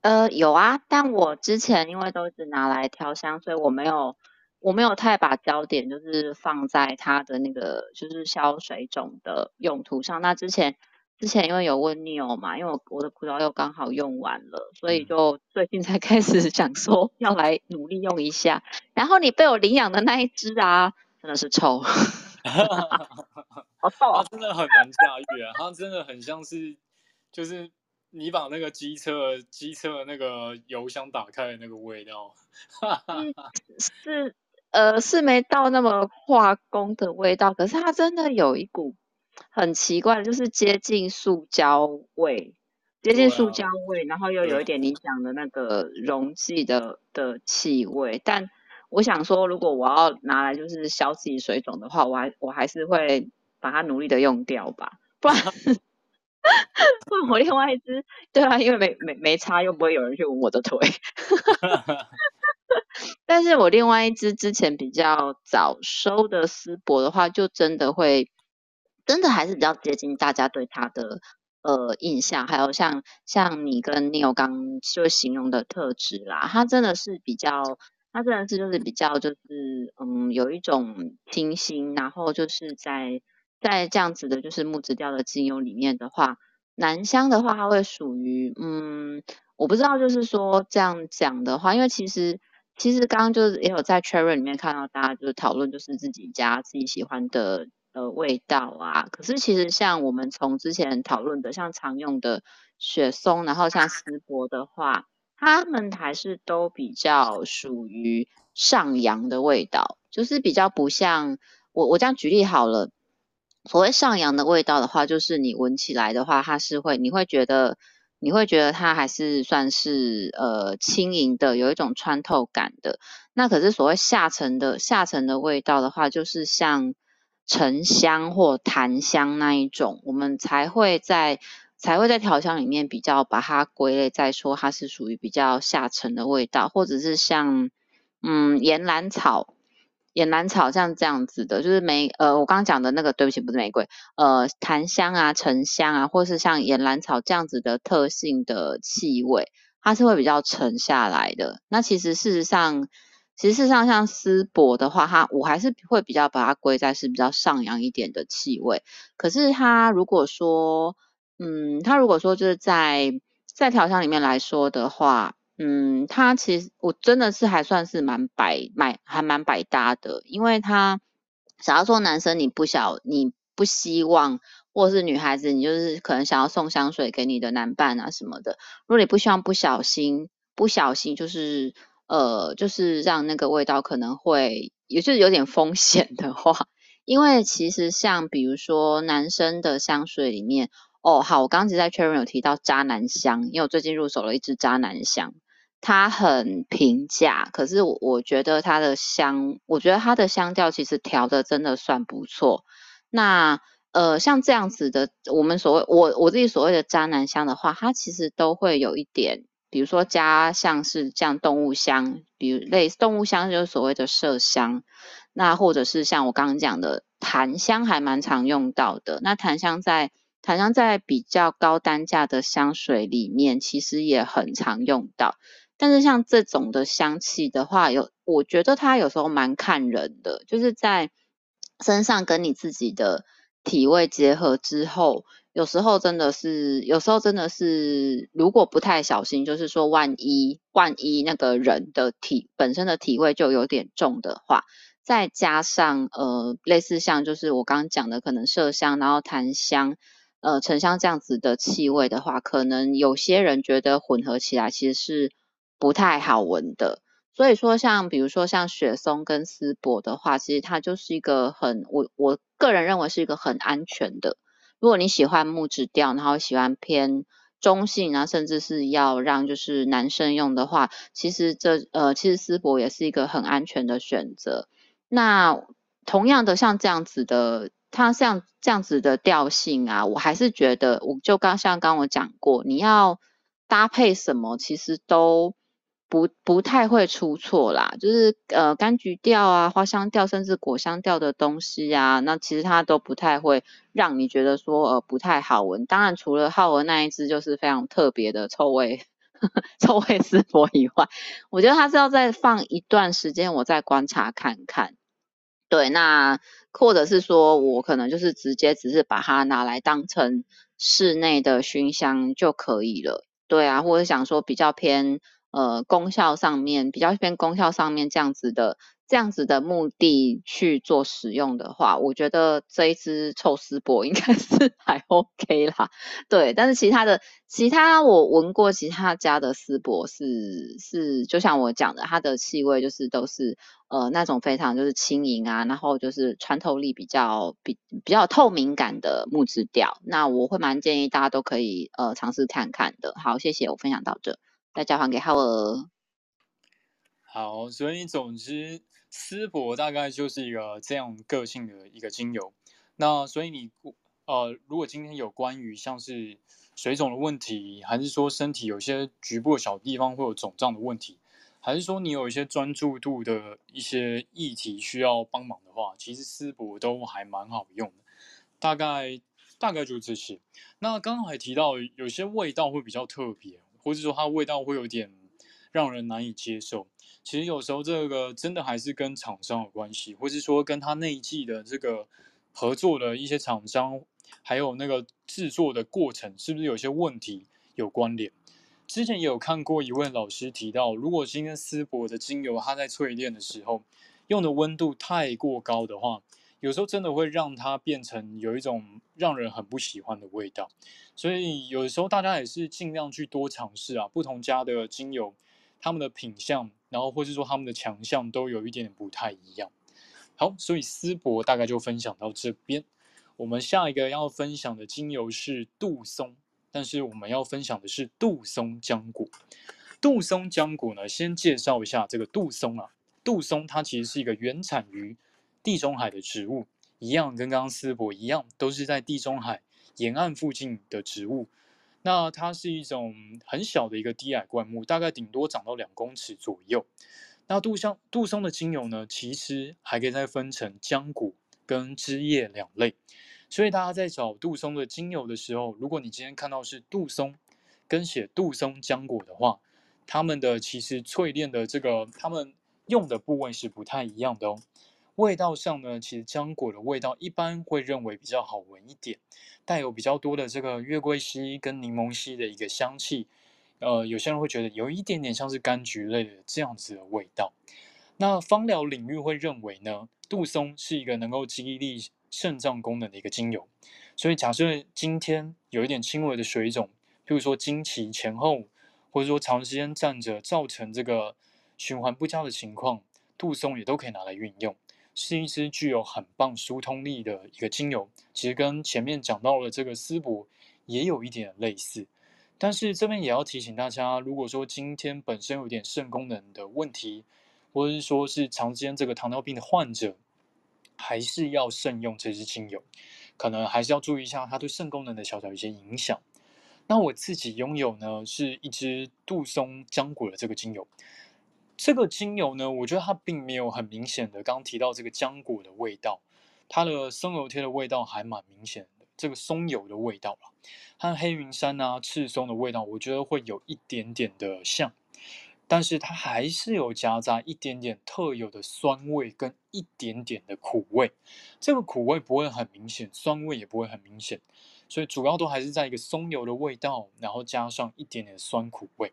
呃，有啊，但我之前因为都是拿来调香，所以我没有，我没有太把焦点就是放在它的那个就是消水肿的用途上。那之前之前因为有问 Neil 嘛，因为我我的葡萄柚刚好用完了，所以就最近才 开始想说要来努力用一下。然后你被我领养的那一只啊，真的是臭，好臭啊！它真的很难驾驭啊，它真的很像是就是。你把那个机车机车那个油箱打开的那个味道，是呃是没到那么化工的味道，可是它真的有一股很奇怪的，就是接近塑胶味，接近塑胶味，啊、然后又有一点你讲的那个溶剂的的气味。但我想说，如果我要拿来就是消自己水肿的话，我还我还是会把它努力的用掉吧，不然。我另外一只，对啊，因为没没没擦，又不会有人去闻我的腿。但是我另外一只之前比较早收的丝柏的话，就真的会，真的还是比较接近大家对它的呃印象，还有像像你跟 Neil 刚就形容的特质啦，它真的是比较，它真的是就是比较就是嗯有一种清新，然后就是在。在这样子的，就是木质调的精油里面的话，男香的话，它会属于，嗯，我不知道，就是说这样讲的话，因为其实其实刚刚就是也有在 Cherry 里面看到大家就是讨论，就是自己家自己喜欢的呃味道啊。可是其实像我们从之前讨论的，像常用的雪松，然后像丝柏的话，它们还是都比较属于上扬的味道，就是比较不像我我这样举例好了。所谓上扬的味道的话，就是你闻起来的话，它是会，你会觉得，你会觉得它还是算是呃轻盈的，有一种穿透感的。那可是所谓下沉的下沉的味道的话，就是像沉香或檀香那一种，我们才会在才会在调香里面比较把它归类在说它是属于比较下沉的味道，或者是像嗯岩兰草。野兰草像这样子的，就是玫呃，我刚刚讲的那个，对不起，不是玫瑰，呃，檀香啊、沉香啊，或是像岩兰草这样子的特性的气味，它是会比较沉下来的。那其实事实上，其实事实上像丝柏的话，它我还是会比较把它归在是比较上扬一点的气味。可是它如果说，嗯，它如果说就是在在调香里面来说的话。嗯，它其实我真的是还算是蛮百买还蛮百搭的，因为它想要说男生你不想你不希望，或者是女孩子你就是可能想要送香水给你的男伴啊什么的，如果你不希望不小心不小心就是呃就是让那个味道可能会也就是有点风险的话，因为其实像比如说男生的香水里面，哦好，我刚刚在确认有提到渣男香，因为我最近入手了一支渣男香。它很平价，可是我我觉得它的香，我觉得它的香调其实调的真的算不错。那呃，像这样子的，我们所谓我我自己所谓的渣男香的话，它其实都会有一点，比如说加像是像动物香，比如类似动物香就是所谓的麝香，那或者是像我刚刚讲的檀香还蛮常用到的。那檀香在檀香在比较高单价的香水里面，其实也很常用到。但是像这种的香气的话，有我觉得它有时候蛮看人的，就是在身上跟你自己的体味结合之后，有时候真的是，有时候真的是，如果不太小心，就是说万一万一那个人的体本身的体味就有点重的话。再加上呃，类似像就是我刚刚讲的，可能麝香，然后檀香，呃，沉香这样子的气味的话，可能有些人觉得混合起来其实是不太好闻的。所以说，像比如说像雪松跟丝柏的话，其实它就是一个很我我个人认为是一个很安全的。如果你喜欢木质调，然后喜欢偏中性然后，甚至是要让就是男生用的话，其实这呃，其实丝柏也是一个很安全的选择。那同样的，像这样子的，它像这样子的调性啊，我还是觉得，我就刚像刚我讲过，你要搭配什么，其实都不不太会出错啦。就是呃，柑橘调啊、花香调，甚至果香调的东西啊，那其实它都不太会让你觉得说呃不太好闻。当然，除了浩儿那一支就是非常特别的臭味。臭味丝柏以外，我觉得它是要再放一段时间，我再观察看看。对，那或者是说我可能就是直接只是把它拿来当成室内的熏香就可以了。对啊，或者想说比较偏呃功效上面，比较偏功效上面这样子的。这样子的目的去做使用的话，我觉得这一支臭丝柏应该 是还 OK 啦。对，但是其他的其他我闻过其他家的丝柏是是，就像我讲的，它的气味就是都是呃那种非常就是轻盈啊，然后就是穿透力比较比比较透明感的木质调。那我会蛮建议大家都可以呃尝试看看的。好，谢谢我分享到这，再交还给浩儿。好，所以总之。丝柏大概就是一个这样个性的一个精油，那所以你呃，如果今天有关于像是水肿的问题，还是说身体有些局部的小地方会有肿胀的问题，还是说你有一些专注度的一些议题需要帮忙的话，其实丝柏都还蛮好用的。大概大概就是这些。那刚刚还提到有些味道会比较特别，或者说它味道会有点让人难以接受。其实有时候这个真的还是跟厂商有关系，或是说跟他那一季的这个合作的一些厂商，还有那个制作的过程是不是有些问题有关联？之前也有看过一位老师提到，如果今天丝柏的精油它在淬炼的时候用的温度太过高的话，有时候真的会让它变成有一种让人很不喜欢的味道。所以有时候大家也是尽量去多尝试啊，不同家的精油。他们的品相，然后或是说他们的强项都有一点点不太一样。好，所以丝柏大概就分享到这边。我们下一个要分享的精油是杜松，但是我们要分享的是杜松浆果。杜松浆果呢，先介绍一下这个杜松啊。杜松它其实是一个原产于地中海的植物，一样跟刚刚丝柏一样，都是在地中海沿岸附近的植物。那它是一种很小的一个低矮灌木，大概顶多长到两公尺左右。那杜香杜松的精油呢，其实还可以再分成浆果跟枝叶两类。所以大家在找杜松的精油的时候，如果你今天看到是杜松跟写杜松浆果的话，它们的其实淬炼的这个，它们用的部位是不太一样的哦。味道上呢，其实浆果的味道一般会认为比较好闻一点，带有比较多的这个月桂烯跟柠檬烯的一个香气。呃，有些人会觉得有一点点像是柑橘类的这样子的味道。那芳疗领域会认为呢，杜松是一个能够激励肾脏功能的一个精油。所以假设今天有一点轻微的水肿，譬如说经期前后，或者说长时间站着造成这个循环不佳的情况，杜松也都可以拿来运用。是一支具有很棒疏通力的一个精油，其实跟前面讲到的这个丝柏也有一点类似，但是这边也要提醒大家，如果说今天本身有点肾功能的问题，或者是说是长时间这个糖尿病的患者，还是要慎用这支精油，可能还是要注意一下它对肾功能的小小一些影响。那我自己拥有呢，是一支杜松浆果的这个精油。这个精油呢，我觉得它并没有很明显的，刚刚提到这个浆果的味道，它的松油贴的味道还蛮明显的。这个松油的味道了，和黑云杉啊、赤松的味道，我觉得会有一点点的像，但是它还是有夹杂一点点特有的酸味跟一点点的苦味。这个苦味不会很明显，酸味也不会很明显，所以主要都还是在一个松油的味道，然后加上一点点酸苦味。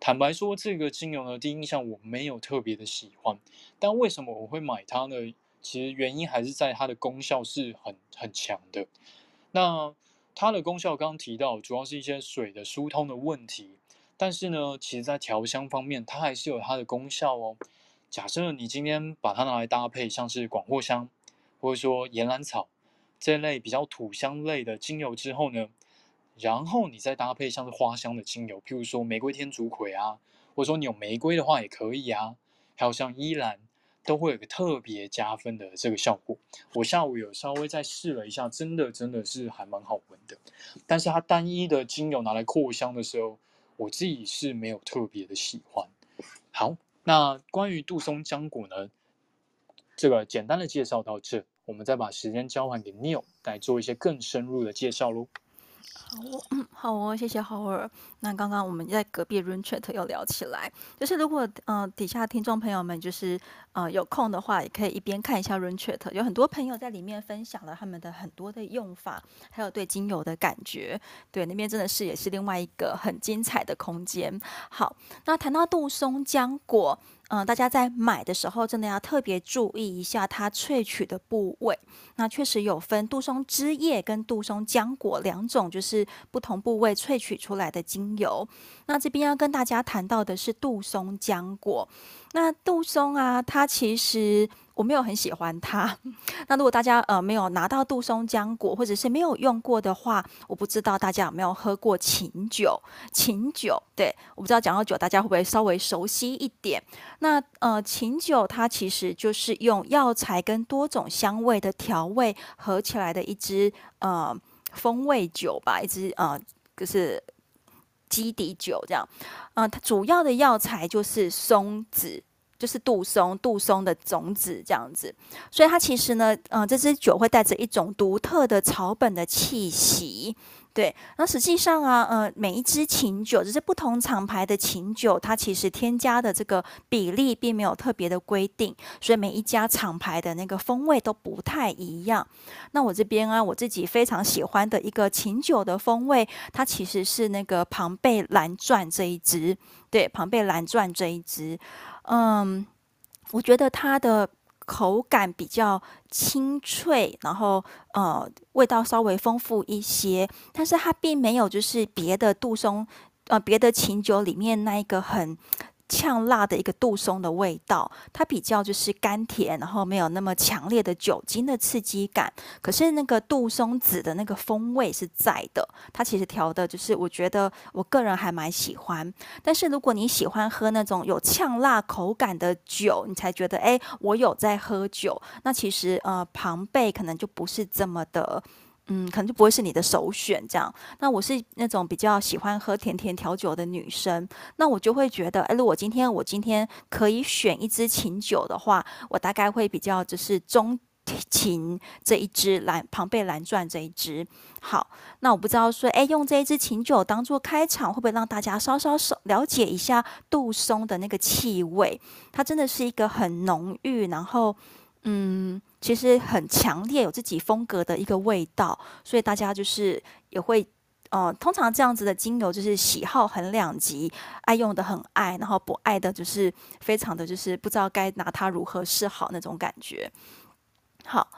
坦白说，这个精油呢，第一印象我没有特别的喜欢，但为什么我会买它呢？其实原因还是在它的功效是很很强的。那它的功效刚刚提到，主要是一些水的疏通的问题。但是呢，其实在调香方面，它还是有它的功效哦。假设你今天把它拿来搭配，像是广藿香，或者说岩兰草这类比较土香类的精油之后呢，然后你再搭配像是花香的精油，譬如说玫瑰天竺葵啊，或者说你有玫瑰的话也可以啊，还有像依兰。都会有个特别加分的这个效果。我下午有稍微再试了一下，真的真的是还蛮好闻的。但是它单一的精油拿来扩香的时候，我自己是没有特别的喜欢。好，那关于杜松浆果呢，这个简单的介绍到这，我们再把时间交还给 Neil 来做一些更深入的介绍喽。好哦，嗯，好哦，谢谢浩尔。那刚刚我们在隔壁 room chat 又聊起来，就是如果呃底下听众朋友们就是呃有空的话，也可以一边看一下 room chat，有很多朋友在里面分享了他们的很多的用法，还有对精油的感觉。对，那边真的是也是另外一个很精彩的空间。好，那谈到杜松浆果。嗯，大家在买的时候，真的要特别注意一下它萃取的部位。那确实有分杜松枝叶跟杜松浆果两种，就是不同部位萃取出来的精油。那这边要跟大家谈到的是杜松浆果。那杜松啊，它其实。我没有很喜欢它。那如果大家呃没有拿到杜松浆果，或者是没有用过的话，我不知道大家有没有喝过琴酒。琴酒，对，我不知道讲到酒，大家会不会稍微熟悉一点？那呃，琴酒它其实就是用药材跟多种香味的调味合起来的一支呃风味酒吧，一支呃就是基底酒这样。呃，它主要的药材就是松子。就是杜松，杜松的种子这样子，所以它其实呢，嗯、这支酒会带着一种独特的草本的气息，对。那实际上啊，呃，每一支琴酒，就是不同厂牌的琴酒，它其实添加的这个比例并没有特别的规定，所以每一家厂牌的那个风味都不太一样。那我这边啊，我自己非常喜欢的一个琴酒的风味，它其实是那个庞贝蓝钻这一支，对，庞贝蓝钻这一支。嗯，我觉得它的口感比较清脆，然后呃，味道稍微丰富一些，但是它并没有就是别的杜松呃别的琴酒里面那一个很。呛辣的一个杜松的味道，它比较就是甘甜，然后没有那么强烈的酒精的刺激感。可是那个杜松子的那个风味是在的，它其实调的就是我觉得我个人还蛮喜欢。但是如果你喜欢喝那种有呛辣口感的酒，你才觉得哎，我有在喝酒。那其实呃，庞贝可能就不是这么的。嗯，可能就不会是你的首选这样。那我是那种比较喜欢喝甜甜调酒的女生，那我就会觉得，哎，如果今天我今天可以选一支琴酒的话，我大概会比较就是钟情这一支蓝庞贝蓝钻这一支。好，那我不知道说，哎，用这一支琴酒当做开场，会不会让大家稍稍了解一下杜松的那个气味？它真的是一个很浓郁，然后。嗯，其实很强烈，有自己风格的一个味道，所以大家就是也会，呃，通常这样子的精油就是喜好很两极，爱用的很爱，然后不爱的就是非常的就是不知道该拿它如何是好那种感觉。好。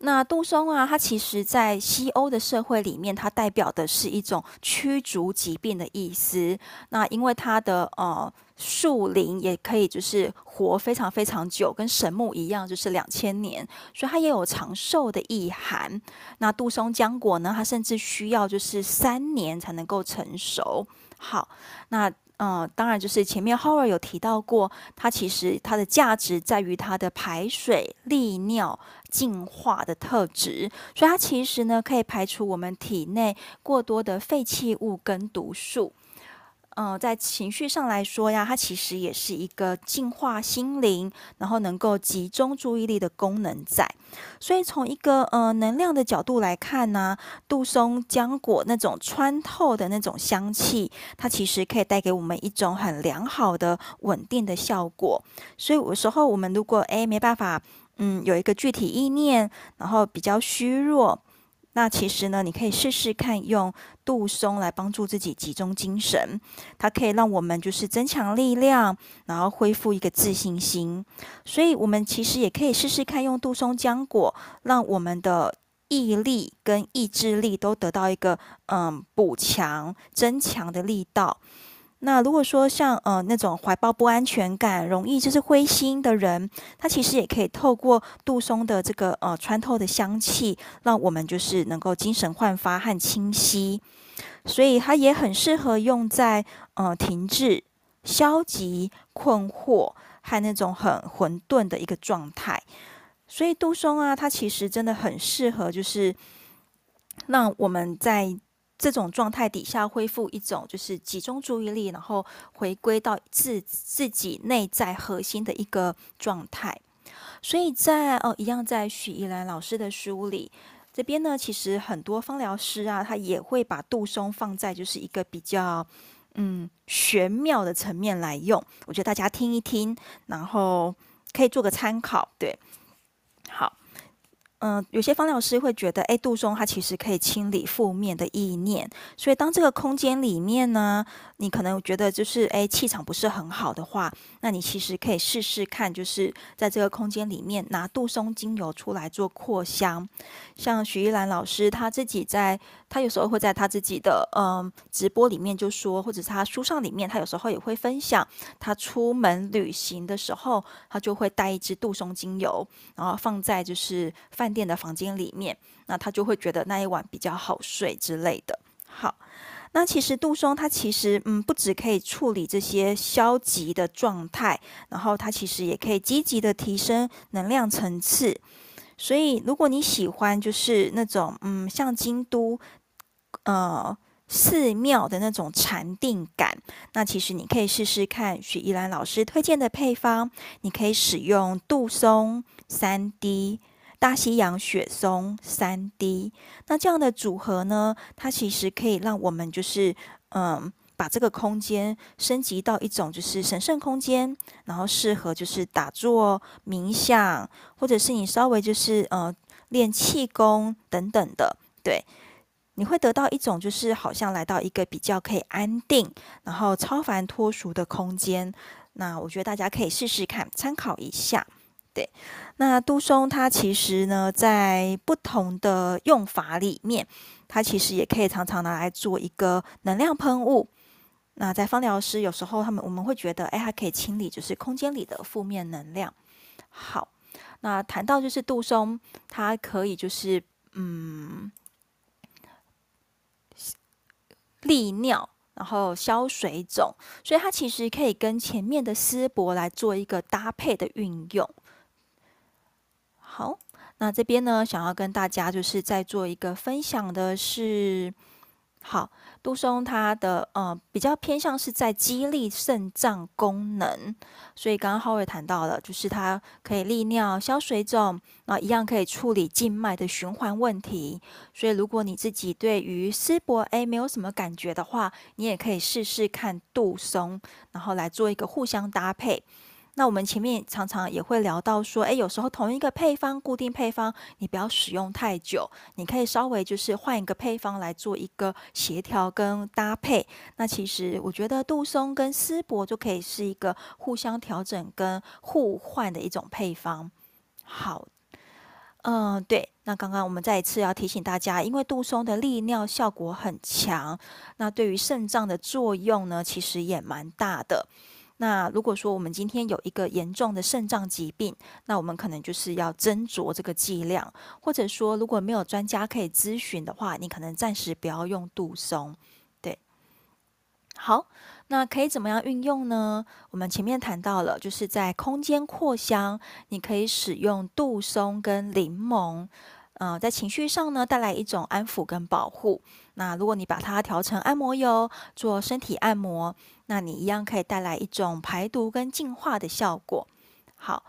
那杜松啊，它其实，在西欧的社会里面，它代表的是一种驱逐疾病的意思。那因为它的呃树林也可以就是活非常非常久，跟神木一样，就是两千年，所以它也有长寿的意涵。那杜松浆果呢，它甚至需要就是三年才能够成熟。好，那。嗯，当然，就是前面 Howard 有提到过，它其实它的价值在于它的排水、利尿、净化的特质，所以它其实呢可以排除我们体内过多的废弃物跟毒素。呃，在情绪上来说呀，它其实也是一个净化心灵，然后能够集中注意力的功能在。所以从一个呃能量的角度来看呢，杜松浆果那种穿透的那种香气，它其实可以带给我们一种很良好的稳定的效果。所以有时候我们如果诶没办法，嗯，有一个具体意念，然后比较虚弱。那其实呢，你可以试试看用杜松来帮助自己集中精神，它可以让我们就是增强力量，然后恢复一个自信心。所以，我们其实也可以试试看用杜松浆果，让我们的毅力跟意志力都得到一个嗯补强、增强的力道。那如果说像呃那种怀抱不安全感、容易就是灰心的人，他其实也可以透过杜松的这个呃穿透的香气，让我们就是能够精神焕发和清晰。所以它也很适合用在呃停滞、消极、困惑和那种很混沌的一个状态。所以杜松啊，它其实真的很适合，就是让我们在。这种状态底下恢复一种就是集中注意力，然后回归到自自己内在核心的一个状态。所以在哦，一样在许怡兰老师的书里，这边呢，其实很多芳疗师啊，他也会把杜松放在就是一个比较嗯玄妙的层面来用。我觉得大家听一听，然后可以做个参考。对，嗯、有些方老师会觉得，哎，杜松它其实可以清理负面的意念，所以当这个空间里面呢，你可能觉得就是，哎，气场不是很好的话，那你其实可以试试看，就是在这个空间里面拿杜松精油出来做扩香。像徐一兰老师，他自己在，他有时候会在他自己的嗯、直播里面就说，或者是他书上里面，他有时候也会分享，他出门旅行的时候，他就会带一支杜松精油，然后放在就是饭店的房间里面，那他就会觉得那一晚比较好睡之类的。好。那其实杜松它其实嗯不只可以处理这些消极的状态，然后它其实也可以积极的提升能量层次。所以如果你喜欢就是那种嗯像京都呃寺庙的那种禅定感，那其实你可以试试看许依兰老师推荐的配方，你可以使用杜松三滴。大西洋雪松三滴，那这样的组合呢，它其实可以让我们就是嗯，把这个空间升级到一种就是神圣空间，然后适合就是打坐、冥想，或者是你稍微就是呃练气功等等的，对，你会得到一种就是好像来到一个比较可以安定，然后超凡脱俗的空间。那我觉得大家可以试试看，参考一下。对，那杜松它其实呢，在不同的用法里面，它其实也可以常常拿来做一个能量喷雾。那在芳疗师有时候他们我们会觉得，哎，它可以清理就是空间里的负面能量。好，那谈到就是杜松，它可以就是嗯利尿，然后消水肿，所以它其实可以跟前面的丝柏来做一个搭配的运用。好，那这边呢，想要跟大家就是再做一个分享的是，好，杜松它的呃比较偏向是在激励肾脏功能，所以刚刚浩伟谈到了，就是它可以利尿、消水肿，那一样可以处理静脉的循环问题。所以如果你自己对于丝柏 A 没有什么感觉的话，你也可以试试看杜松，然后来做一个互相搭配。那我们前面常常也会聊到说，诶，有时候同一个配方，固定配方，你不要使用太久，你可以稍微就是换一个配方来做一个协调跟搭配。那其实我觉得杜松跟丝柏就可以是一个互相调整跟互换的一种配方。好，嗯，对。那刚刚我们再一次要提醒大家，因为杜松的利尿效果很强，那对于肾脏的作用呢，其实也蛮大的。那如果说我们今天有一个严重的肾脏疾病，那我们可能就是要斟酌这个剂量，或者说如果没有专家可以咨询的话，你可能暂时不要用杜松。对，好，那可以怎么样运用呢？我们前面谈到了，就是在空间扩香，你可以使用杜松跟柠檬。呃，在情绪上呢，带来一种安抚跟保护。那如果你把它调成按摩油，做身体按摩，那你一样可以带来一种排毒跟净化的效果。好，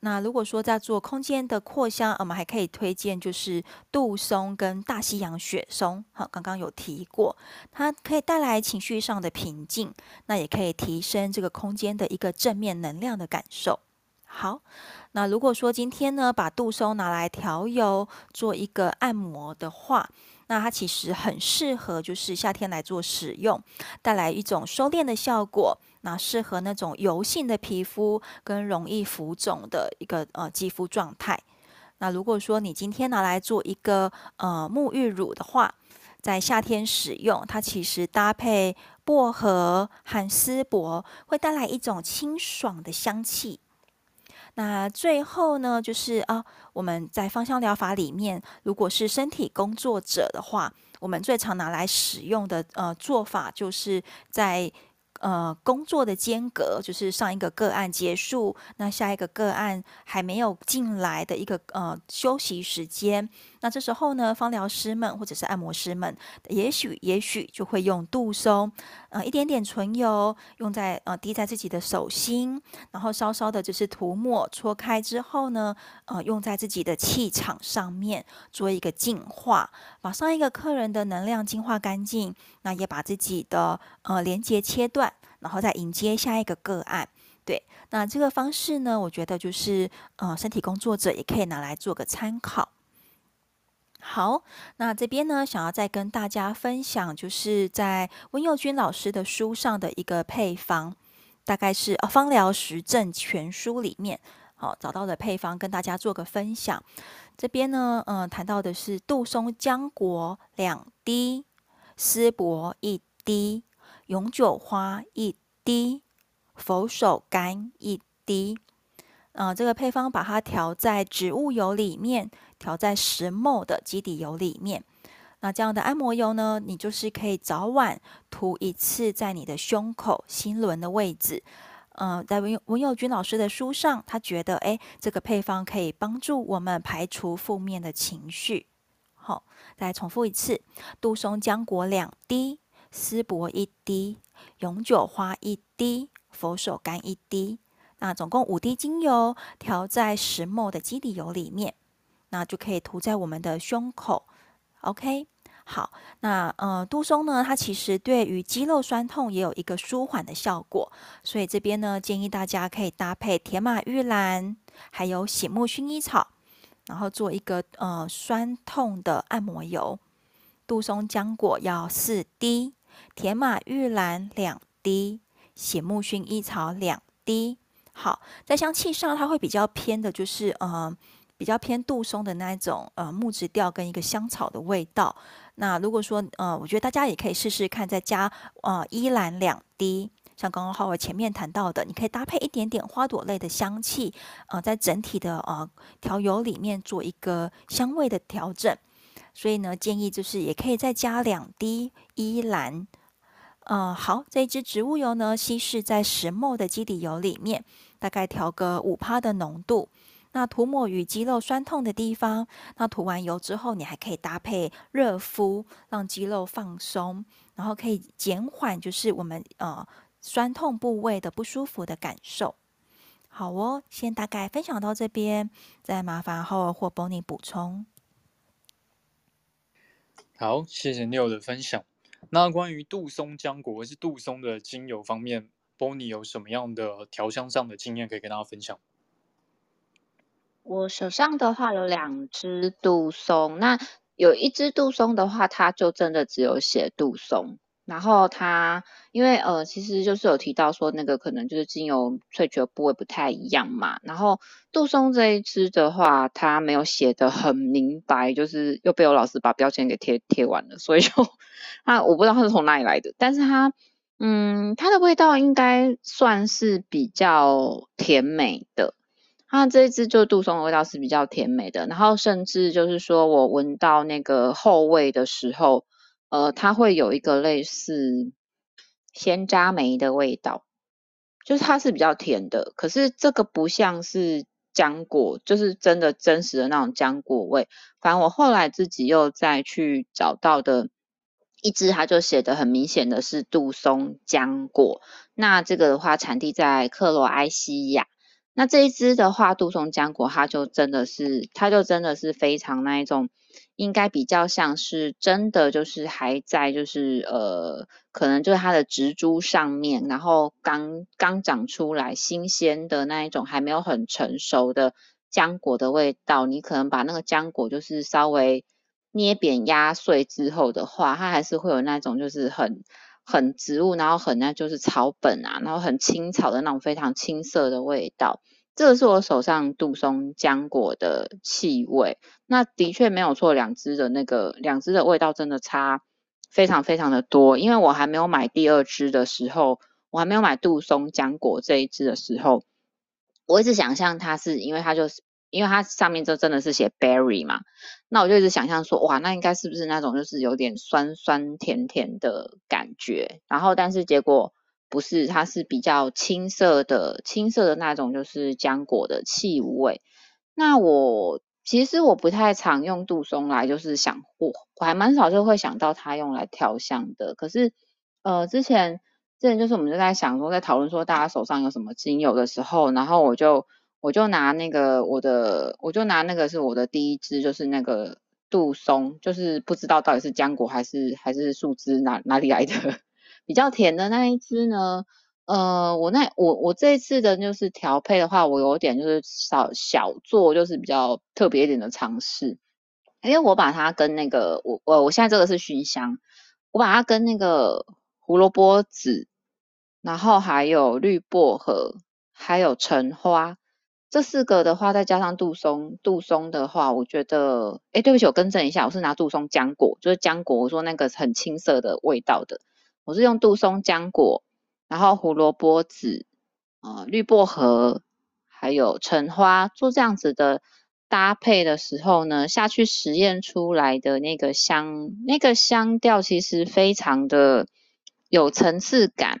那如果说在做空间的扩香，我们还可以推荐就是杜松跟大西洋雪松。好，刚刚有提过，它可以带来情绪上的平静，那也可以提升这个空间的一个正面能量的感受。好。那如果说今天呢，把杜松拿来调油做一个按摩的话，那它其实很适合就是夏天来做使用，带来一种收敛的效果。那适合那种油性的皮肤跟容易浮肿的一个呃肌肤状态。那如果说你今天拿来做一个呃沐浴乳的话，在夏天使用，它其实搭配薄荷和丝柏，会带来一种清爽的香气。那最后呢，就是啊，我们在芳香疗法里面，如果是身体工作者的话，我们最常拿来使用的呃做法，就是在。呃，工作的间隔就是上一个个案结束，那下一个个案还没有进来的一个呃休息时间。那这时候呢，芳疗师们或者是按摩师们，也许也许就会用杜松，呃，一点点唇油用在呃滴在自己的手心，然后稍稍的就是涂抹搓开之后呢，呃，用在自己的气场上面做一个净化，把上一个客人的能量净化干净，那也把自己的呃连接切断。然后再迎接下一个个案，对，那这个方式呢，我觉得就是，呃，身体工作者也可以拿来做个参考。好，那这边呢，想要再跟大家分享，就是在温佑君老师的书上的一个配方，大概是呃《芳疗实证全书》里面，好、找到的配方，跟大家做个分享。这边呢，嗯、呃，谈到的是杜松浆果两滴，丝柏一滴。永久花一滴，佛手柑一滴，呃，这个配方把它调在植物油里面，调在石墨的基底油里面。那这样的按摩油呢，你就是可以早晚涂一次在你的胸口、心轮的位置。嗯、呃，在文文佑君老师的书上，他觉得，哎，这个配方可以帮助我们排除负面的情绪。好，再重复一次，杜松浆果两滴。丝柏一滴，永久花一滴，佛手柑一滴，那总共五滴精油调在石墨的基底油里面，那就可以涂在我们的胸口。OK，好，那呃，杜松呢，它其实对于肌肉酸痛也有一个舒缓的效果，所以这边呢，建议大家可以搭配铁马玉兰，还有醒目薰衣草，然后做一个呃酸痛的按摩油。杜松浆果要四滴。铁马玉兰两滴，醒目薰衣草两滴。好，在香气上，它会比较偏的，就是呃，比较偏杜松的那一种呃木质调跟一个香草的味道。那如果说呃，我觉得大家也可以试试看，再加呃依兰两滴，像刚刚浩尔前面谈到的，你可以搭配一点点花朵类的香气，呃，在整体的呃调油里面做一个香味的调整。所以呢，建议就是也可以再加两滴依兰。嗯，好，这一支植物油呢，稀释在石墨的基底油里面，大概调个五趴的浓度。那涂抹于肌肉酸痛的地方。那涂完油之后，你还可以搭配热敷，让肌肉放松，然后可以减缓就是我们呃酸痛部位的不舒服的感受。好哦，先大概分享到这边，再麻烦后或 b o n 补充。好，谢谢 n e 的分享。那关于杜松浆果或是杜松的精油方面波尼有什么样的调香上的经验可以跟大家分享？我手上的话有两支杜松，那有一支杜松的话，它就真的只有写杜松。然后它，因为呃，其实就是有提到说那个可能就是精油萃取的部位不太一样嘛。然后杜松这一支的话，它没有写得很明白，就是又被我老师把标签给贴贴完了，所以就啊，我不知道它是从哪里来的。但是它，嗯，它的味道应该算是比较甜美的。它这一支就杜松的味道是比较甜美的，然后甚至就是说我闻到那个后味的时候。呃，它会有一个类似鲜渣梅的味道，就是它是比较甜的，可是这个不像是浆果，就是真的真实的那种浆果味。反正我后来自己又再去找到的一支，它就写的很明显的是杜松浆果。那这个的话，产地在克罗埃西亚。那这一支的话，杜松浆果，它就真的是，它就真的是非常那一种。应该比较像是真的，就是还在，就是呃，可能就是它的植株上面，然后刚刚长出来新鲜的那一种，还没有很成熟的浆果的味道。你可能把那个浆果就是稍微捏扁压碎之后的话，它还是会有那种就是很很植物，然后很那就是草本啊，然后很青草的那种非常青涩的味道。这个是我手上杜松浆果的气味，那的确没有错，两支的那个两支的味道真的差非常非常的多。因为我还没有买第二支的时候，我还没有买杜松浆果这一支的时候，我一直想象它是因为它就是因为它上面就真的是写 berry 嘛，那我就一直想象说，哇，那应该是不是那种就是有点酸酸甜甜的感觉？然后但是结果。不是，它是比较青涩的，青涩的那种，就是浆果的气味。那我其实我不太常用杜松来，就是想我我还蛮少就会想到它用来调香的。可是呃，之前之前就是我们就在想说，在讨论说大家手上有什么精油的时候，然后我就我就拿那个我的，我就拿那个是我的第一支，就是那个杜松，就是不知道到底是浆果还是还是树枝哪哪里来的。比较甜的那一支呢，呃，我那我我这一次的就是调配的话，我有点就是小小做，就是比较特别一点的尝试，因为我把它跟那个我我我现在这个是熏香，我把它跟那个胡萝卜籽，然后还有绿薄荷，还有橙花这四个的话，再加上杜松，杜松的话，我觉得，诶，对不起，我更正一下，我是拿杜松浆果，就是浆果，我说那个很青涩的味道的。我是用杜松浆果，然后胡萝卜籽、呃绿薄荷，还有橙花做这样子的搭配的时候呢，下去实验出来的那个香，那个香调其实非常的有层次感。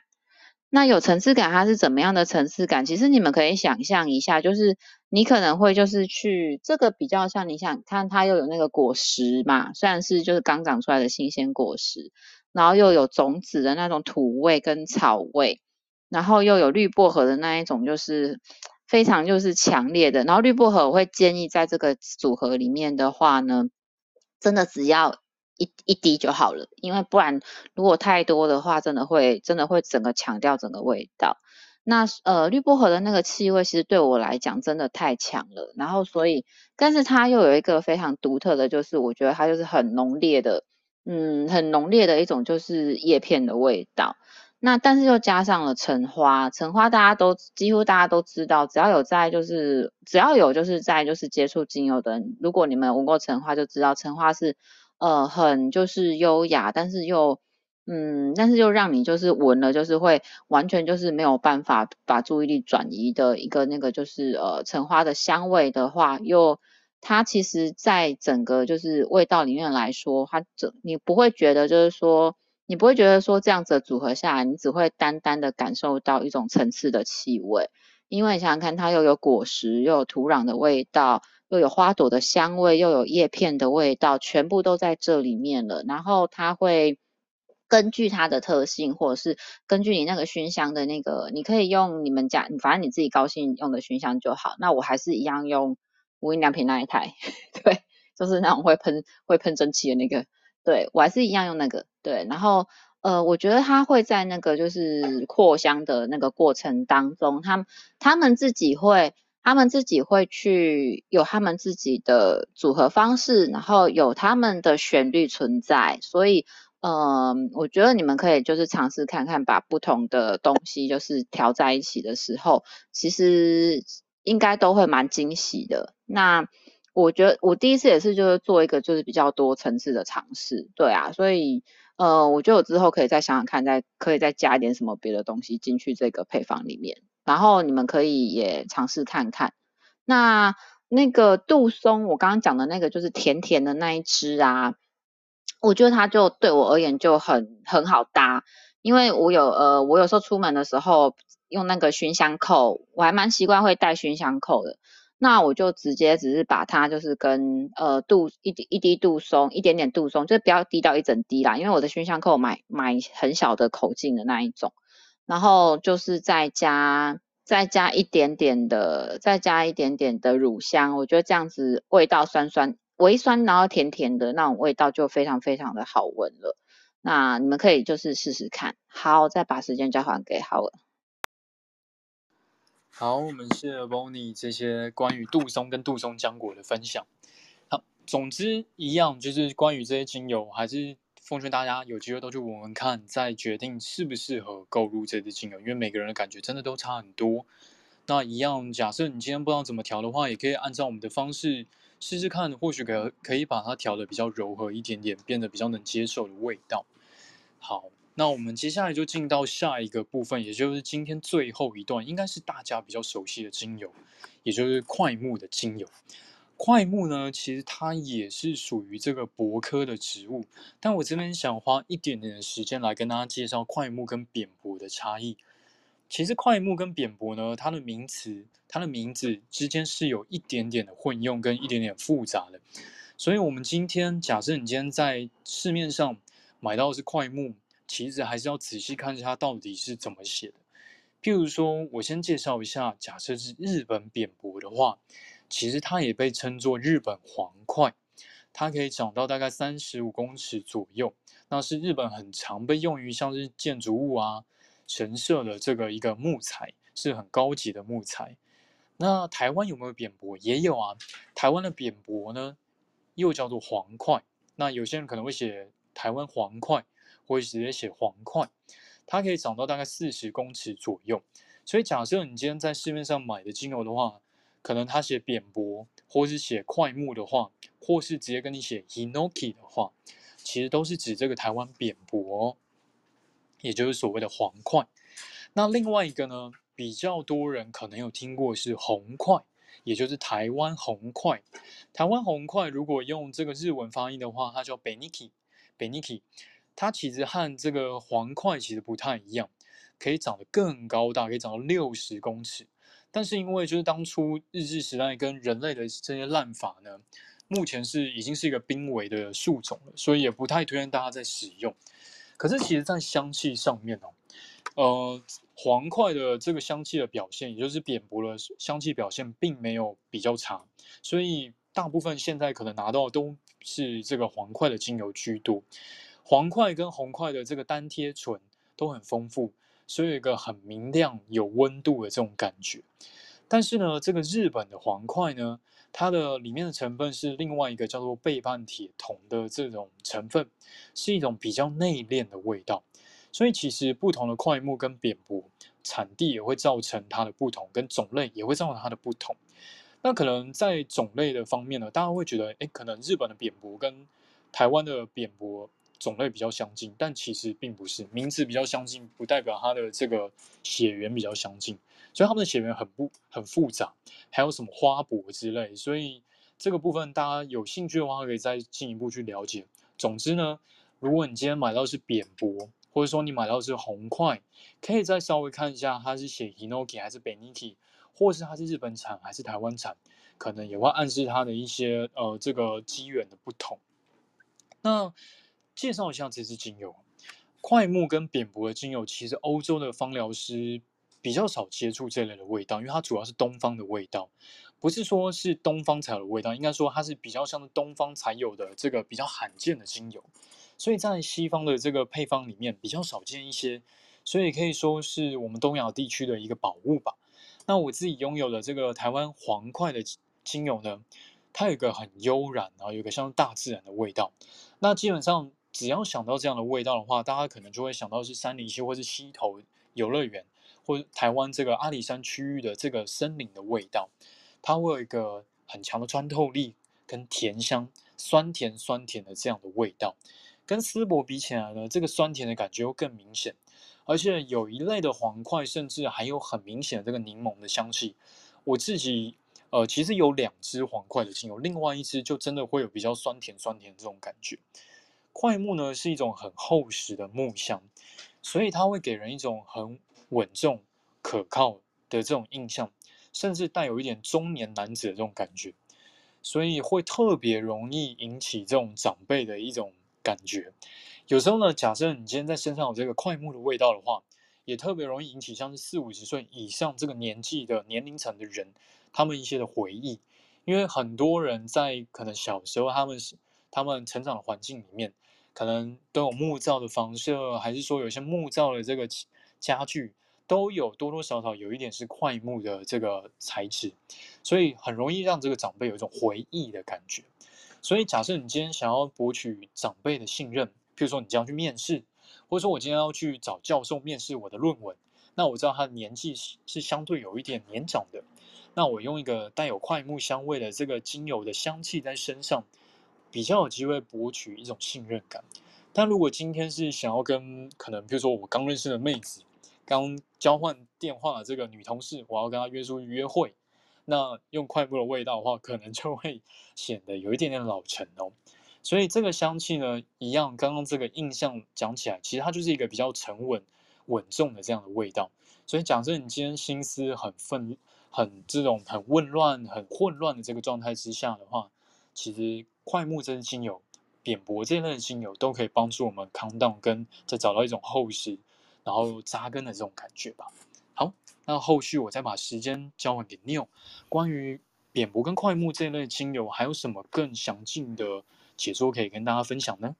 那有层次感，它是怎么样的层次感？其实你们可以想象一下，就是你可能会就是去这个比较像你想看它又有那个果实嘛，虽然是就是刚长出来的新鲜果实。然后又有种子的那种土味跟草味，然后又有绿薄荷的那一种，就是非常就是强烈的。然后绿薄荷我会建议在这个组合里面的话呢，真的只要一一滴就好了，因为不然如果太多的话，真的会真的会整个强调整个味道。那呃绿薄荷的那个气味其实对我来讲真的太强了，然后所以但是它又有一个非常独特的，就是我觉得它就是很浓烈的。嗯，很浓烈的一种就是叶片的味道，那但是又加上了橙花，橙花大家都几乎大家都知道，只要有在就是只要有就是在就是接触精油的，如果你们闻过橙花就知道，橙花是呃很就是优雅，但是又嗯，但是又让你就是闻了就是会完全就是没有办法把注意力转移的一个那个就是呃橙花的香味的话又。它其实，在整个就是味道里面来说，它整你不会觉得就是说，你不会觉得说这样子组合下来，你只会单单的感受到一种层次的气味。因为你想想看，它又有果实，又有土壤的味道，又有花朵的香味，又有叶片的味道，全部都在这里面了。然后它会根据它的特性，或者是根据你那个熏香的那个，你可以用你们家，反正你自己高兴用的熏香就好。那我还是一样用。无印良品那一台，对，就是那种会喷会喷蒸汽的那个，对，我还是一样用那个，对，然后呃，我觉得它会在那个就是扩香的那个过程当中，他们他们自己会，他们自己会去有他们自己的组合方式，然后有他们的旋律存在，所以嗯，我觉得你们可以就是尝试看看，把不同的东西就是调在一起的时候，其实。应该都会蛮惊喜的。那我觉得我第一次也是就是做一个就是比较多层次的尝试，对啊，所以呃，我觉得我之后可以再想想看，再可以再加一点什么别的东西进去这个配方里面。然后你们可以也尝试看看。那那个杜松，我刚刚讲的那个就是甜甜的那一支啊，我觉得它就对我而言就很很好搭，因为我有呃，我有时候出门的时候。用那个熏香扣，我还蛮习惯会带熏香扣的。那我就直接只是把它就是跟呃杜一滴一滴杜松，一点点杜松，就是不要滴到一整滴啦，因为我的熏香扣买买很小的口径的那一种，然后就是再加再加一点点的再加一点点的乳香，我觉得这样子味道酸酸微酸，然后甜甜的那种味道就非常非常的好闻了。那你们可以就是试试看。好，再把时间交还给浩尔。好，我们谢谢 Bonnie 这些关于杜松跟杜松浆果的分享。好，总之一样，就是关于这些精油，还是奉劝大家有机会都去闻闻看，再决定适不适合购入这支精油，因为每个人的感觉真的都差很多。那一样，假设你今天不知道怎么调的话，也可以按照我们的方式试试看，或许可可以把它调得比较柔和一点点，变得比较能接受的味道。好。那我们接下来就进到下一个部分，也就是今天最后一段，应该是大家比较熟悉的精油，也就是快木的精油。桧木呢，其实它也是属于这个柏科的植物，但我这边想花一点点的时间来跟大家介绍桧木跟扁柏的差异。其实桧木跟扁柏呢，它的名词、它的名字之间是有一点点的混用跟一点点复杂的，所以我们今天假设你今天在市面上买到的是桧木。其实还是要仔细看一下它到底是怎么写的。譬如说，我先介绍一下，假设是日本扁柏的话，其实它也被称作日本黄块，它可以长到大概三十五公尺左右，那是日本很常被用于像是建筑物啊、神社的这个一个木材，是很高级的木材。那台湾有没有扁柏？也有啊，台湾的扁柏呢，又叫做黄块。那有些人可能会写台湾黄桧。会直接写黄块，它可以长到大概四十公尺左右。所以假设你今天在市面上买的精油的话，可能他写扁柏，或是写桧木的话，或是直接跟你写 Hinoki 的话，其实都是指这个台湾扁柏哦，也就是所谓的黄块。那另外一个呢，比较多人可能有听过是红块，也就是台湾红块。台湾红块如果用这个日文发音的话，它叫 Beniki，Beniki。它其实和这个黄块其实不太一样，可以长得更高大，可以长到六十公尺。但是因为就是当初日治时代跟人类的这些滥伐呢，目前是已经是一个濒危的树种了，所以也不太推荐大家在使用。可是其实在香气上面哦，呃，黄块的这个香气的表现，也就是扁柏的香气表现，并没有比较差，所以大部分现在可能拿到的都是这个黄块的精油居多。黄块跟红块的这个单萜醇都很丰富，所以有一个很明亮、有温度的这种感觉。但是呢，这个日本的黄块呢，它的里面的成分是另外一个叫做倍半铁铜的这种成分，是一种比较内敛的味道。所以其实不同的块木跟扁柏产地也会造成它的不同，跟种类也会造成它的不同。那可能在种类的方面呢，大家会觉得，哎，可能日本的扁柏跟台湾的扁柏。种类比较相近，但其实并不是。名字比较相近，不代表它的这个血缘比较相近。所以它们的血缘很不很复杂，还有什么花博之类。所以这个部分大家有兴趣的话，可以再进一步去了解。总之呢，如果你今天买到是扁柏，或者说你买到是红块，可以再稍微看一下它是写 Hinoki 还是 Beniki，或是它是日本产还是台湾产，可能也会暗示它的一些呃这个机缘的不同。那介绍一下这支精油，快木跟扁柏的精油，其实欧洲的芳疗师比较少接触这类的味道，因为它主要是东方的味道，不是说是东方才有的味道，应该说它是比较像东方才有的这个比较罕见的精油，所以在西方的这个配方里面比较少见一些，所以可以说是我们东亚地区的一个宝物吧。那我自己拥有的这个台湾黄桧的精油呢，它有一个很悠然，然后有一个像大自然的味道，那基本上。只要想到这样的味道的话，大家可能就会想到是杉林溪或是溪头游乐园，或台湾这个阿里山区域的这个森林的味道。它会有一个很强的穿透力跟甜香，酸甜酸甜的这样的味道。跟丝柏比起来呢，这个酸甜的感觉又更明显。而且有一类的黄块，甚至还有很明显的这个柠檬的香气。我自己呃，其实有两支黄块的精油，另外一支就真的会有比较酸甜酸甜的这种感觉。桧木呢是一种很厚实的木香，所以它会给人一种很稳重、可靠的这种印象。甚至带有一点中年男子的这种感觉，所以会特别容易引起这种长辈的一种感觉。有时候呢，假设你今天在身上有这个桧木的味道的话，也特别容易引起像是四五十岁以上这个年纪的年龄层的人，他们一些的回忆。因为很多人在可能小时候，他们是他们成长的环境里面，可能都有木造的房舍，还是说有些木造的这个家具，都有多多少少有一点是桧木的这个材质，所以很容易让这个长辈有一种回忆的感觉。所以假设你今天想要博取长辈的信任，譬如说你将要去面试，或者说我今天要去找教授面试我的论文，那我知道他的年纪是是相对有一点年长的。那我用一个带有桧木香味的这个精油的香气在身上，比较有机会博取一种信任感。但如果今天是想要跟可能比如说我刚认识的妹子，刚交换电话的这个女同事，我要跟她约出去约会，那用快步的味道的话，可能就会 显得有一点点老成哦。所以这个香气呢，一样，刚刚这个印象讲起来，其实它就是一个比较沉稳、稳重的这样的味道。所以假设你今天心思很愤。很这种很混乱、很混乱的这个状态之下的话，其实快木这支精油、扁柏这类的精油都可以帮助我们康荡根再找到一种厚实，然后扎根的这种感觉吧。好，那后续我再把时间交还给 Neil，关于扁柏跟快木这类精油，还有什么更详尽的解说可以跟大家分享呢？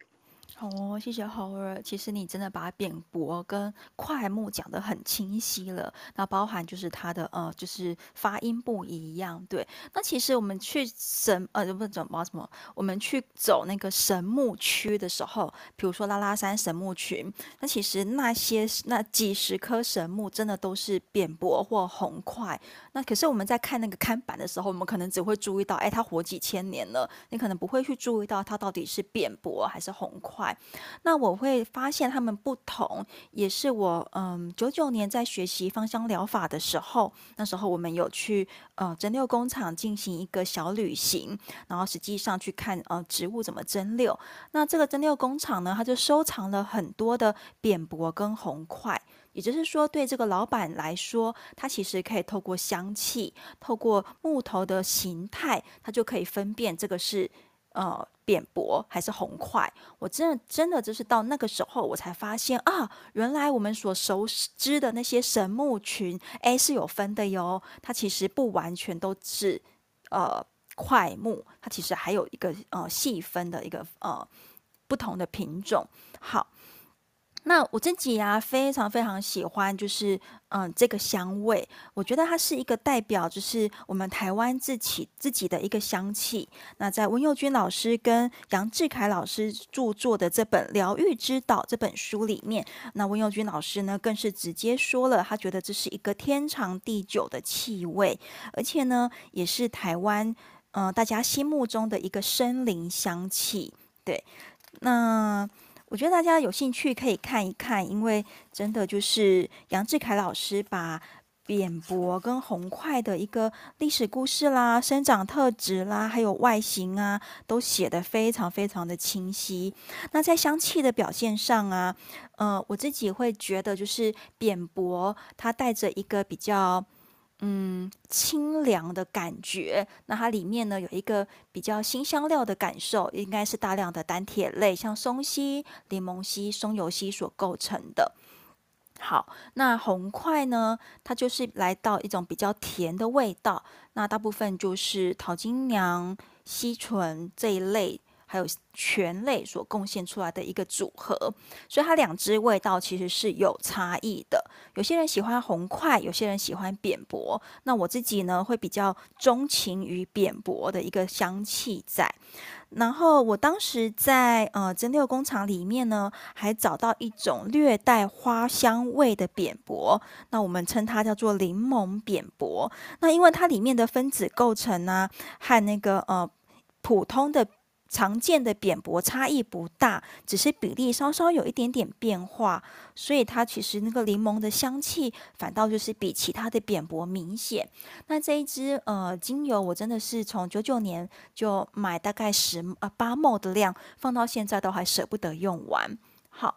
哦，谢谢 Howard。其实你真的把扁柏跟快木讲得很清晰了。那包含就是它的呃，就是发音不一样。对，那其实我们去神呃不怎么什么，我们去走那个神木区的时候，比如说拉拉山神木群，那其实那些那几十棵神木真的都是扁柏或红桧。那可是我们在看那个看板的时候，我们可能只会注意到，哎，它活几千年了，你可能不会去注意到它到底是扁柏还是红桧。那我会发现它们不同，也是我嗯九九年在学习芳香疗法的时候，那时候我们有去呃蒸馏工厂进行一个小旅行，然后实际上去看呃植物怎么蒸馏。那这个蒸馏工厂呢，它就收藏了很多的扁柏跟红桧，也就是说，对这个老板来说，他其实可以透过香气，透过木头的形态，他就可以分辨这个是。呃，扁柏还是红块？我真的真的就是到那个时候，我才发现啊，原来我们所熟知的那些神木群，哎，是有分的哟。它其实不完全都是呃块木，它其实还有一个呃细分的一个呃不同的品种。好。那我自己呀、啊，非常非常喜欢，就是嗯，这个香味，我觉得它是一个代表，就是我们台湾自己自己的一个香气。那在温佑君老师跟杨志凯老师著作的这本《疗愈之岛》这本书里面，那温佑君老师呢，更是直接说了，他觉得这是一个天长地久的气味，而且呢，也是台湾嗯大家心目中的一个森林香气。对，那。我觉得大家有兴趣可以看一看，因为真的就是杨志凯老师把扁柏跟红桧的一个历史故事啦、生长特质啦，还有外形啊，都写得非常非常的清晰。那在香气的表现上啊，呃，我自己会觉得就是扁柏它带着一个比较。嗯，清凉的感觉。那它里面呢，有一个比较辛香料的感受，应该是大量的单萜类，像松烯、柠檬烯、松油烯所构成的。好，那红块呢，它就是来到一种比较甜的味道。那大部分就是桃金娘、烯醇这一类。还有醛类所贡献出来的一个组合，所以它两支味道其实是有差异的。有些人喜欢红桧，有些人喜欢扁薄。那我自己呢，会比较钟情于扁薄的一个香气在。然后我当时在呃蒸馏工厂里面呢，还找到一种略带花香味的扁薄，那我们称它叫做柠檬扁薄。那因为它里面的分子构成呢、啊，和那个呃普通的。常见的扁薄差异不大，只是比例稍稍有一点点变化，所以它其实那个柠檬的香气反倒就是比其他的扁薄明显。那这一支呃精油，我真的是从九九年就买大概十呃八毛的量，放到现在都还舍不得用完。好，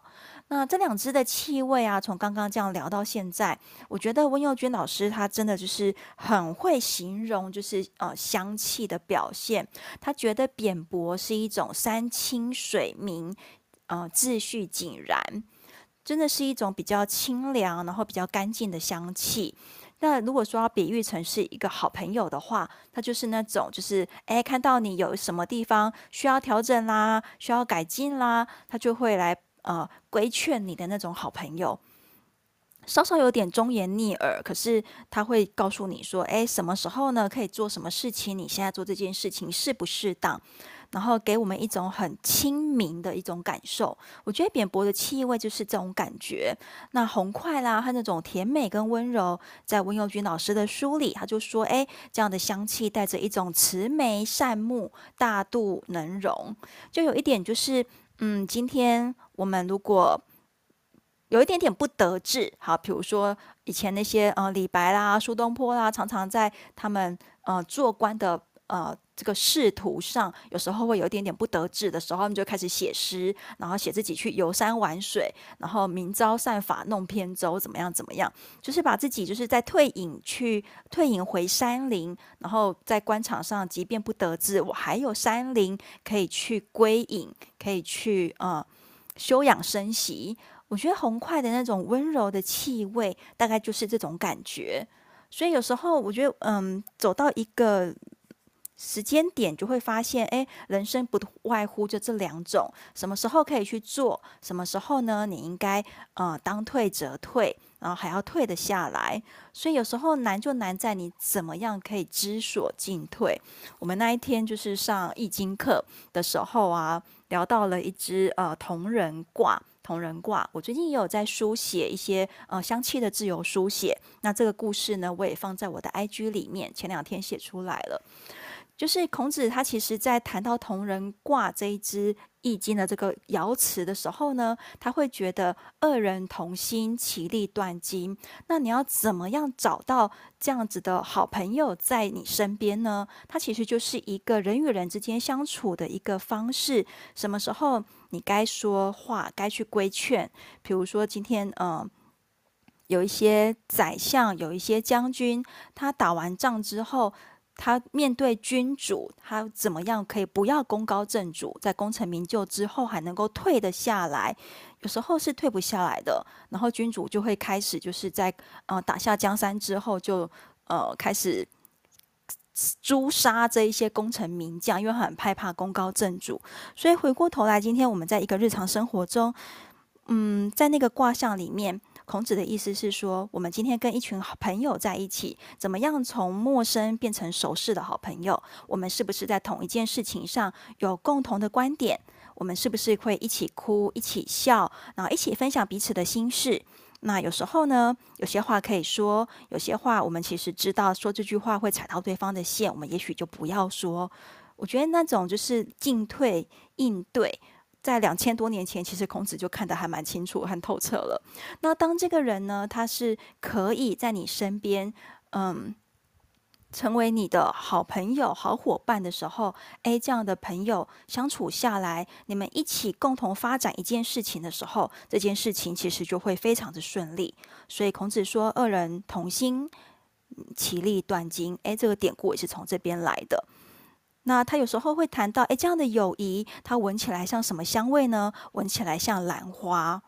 那这两支的气味啊，从刚刚这样聊到现在，我觉得温佑君老师他真的就是很会形容，就是呃香气的表现。他觉得扁柏是一种山清水明，呃秩序井然，真的是一种比较清凉，然后比较干净的香气。那如果说要比喻成是一个好朋友的话，他就是那种，就是哎，看到你有什么地方需要调整啦，需要改进啦，他就会来呃规劝你的那种好朋友。稍稍有点忠言逆耳，可是他会告诉你说，哎，什么时候呢可以做什么事情？你现在做这件事情适不适当？然后给我们一种很亲民的一种感受，我觉得扁柏的气味就是这种感觉。那红快啦，和那种甜美跟温柔，在温佑君老师的书里，他就说，哎，这样的香气带着一种慈眉善目、大度能容，就有一点就是，嗯，今天我们如果有一点点不得志，好，比如说以前那些呃李白啦、苏东坡啦，常常在他们呃做官的。呃，这个仕途上有时候会有一点点不得志的时候，他们就开始写诗，然后写自己去游山玩水，然后明朝散发弄扁舟，怎么样怎么样，就是把自己就是在退隐去退隐回山林，然后在官场上即便不得志，我还有山林可以去归隐，可以去呃休养生息。我觉得红快的那种温柔的气味，大概就是这种感觉。所以有时候我觉得，嗯，走到一个。时间点就会发现，哎，人生不外乎就这两种，什么时候可以去做，什么时候呢？你应该呃当退则退，然后还要退得下来。所以有时候难就难在你怎么样可以知所进退。我们那一天就是上易经课的时候啊，聊到了一只呃同人卦，同人卦。我最近也有在书写一些呃香气的自由书写，那这个故事呢，我也放在我的 IG 里面，前两天写出来了。就是孔子，他其实在谈到同人卦这一支易经的这个爻辞的时候呢，他会觉得二人同心，其利断金。那你要怎么样找到这样子的好朋友在你身边呢？它其实就是一个人与人之间相处的一个方式。什么时候你该说话，该去规劝？比如说今天，嗯、呃，有一些宰相，有一些将军，他打完仗之后。他面对君主，他怎么样可以不要功高震主，在功成名就之后还能够退得下来？有时候是退不下来的，然后君主就会开始就是在呃打下江山之后就呃开始诛杀这一些功成名将，因为很害怕功高震主。所以回过头来，今天我们在一个日常生活中，嗯，在那个卦象里面。孔子的意思是说，我们今天跟一群好朋友在一起，怎么样从陌生变成熟识的好朋友？我们是不是在同一件事情上有共同的观点？我们是不是会一起哭、一起笑，然后一起分享彼此的心事？那有时候呢，有些话可以说，有些话我们其实知道说这句话会踩到对方的线，我们也许就不要说。我觉得那种就是进退应对。在两千多年前，其实孔子就看得还蛮清楚、很透彻了。那当这个人呢，他是可以在你身边，嗯，成为你的好朋友、好伙伴的时候，哎，这样的朋友相处下来，你们一起共同发展一件事情的时候，这件事情其实就会非常的顺利。所以孔子说：“二人同心，其利断金。”哎，这个典故也是从这边来的。那他有时候会谈到，哎，这样的友谊，它闻起来像什么香味呢？闻起来像兰花。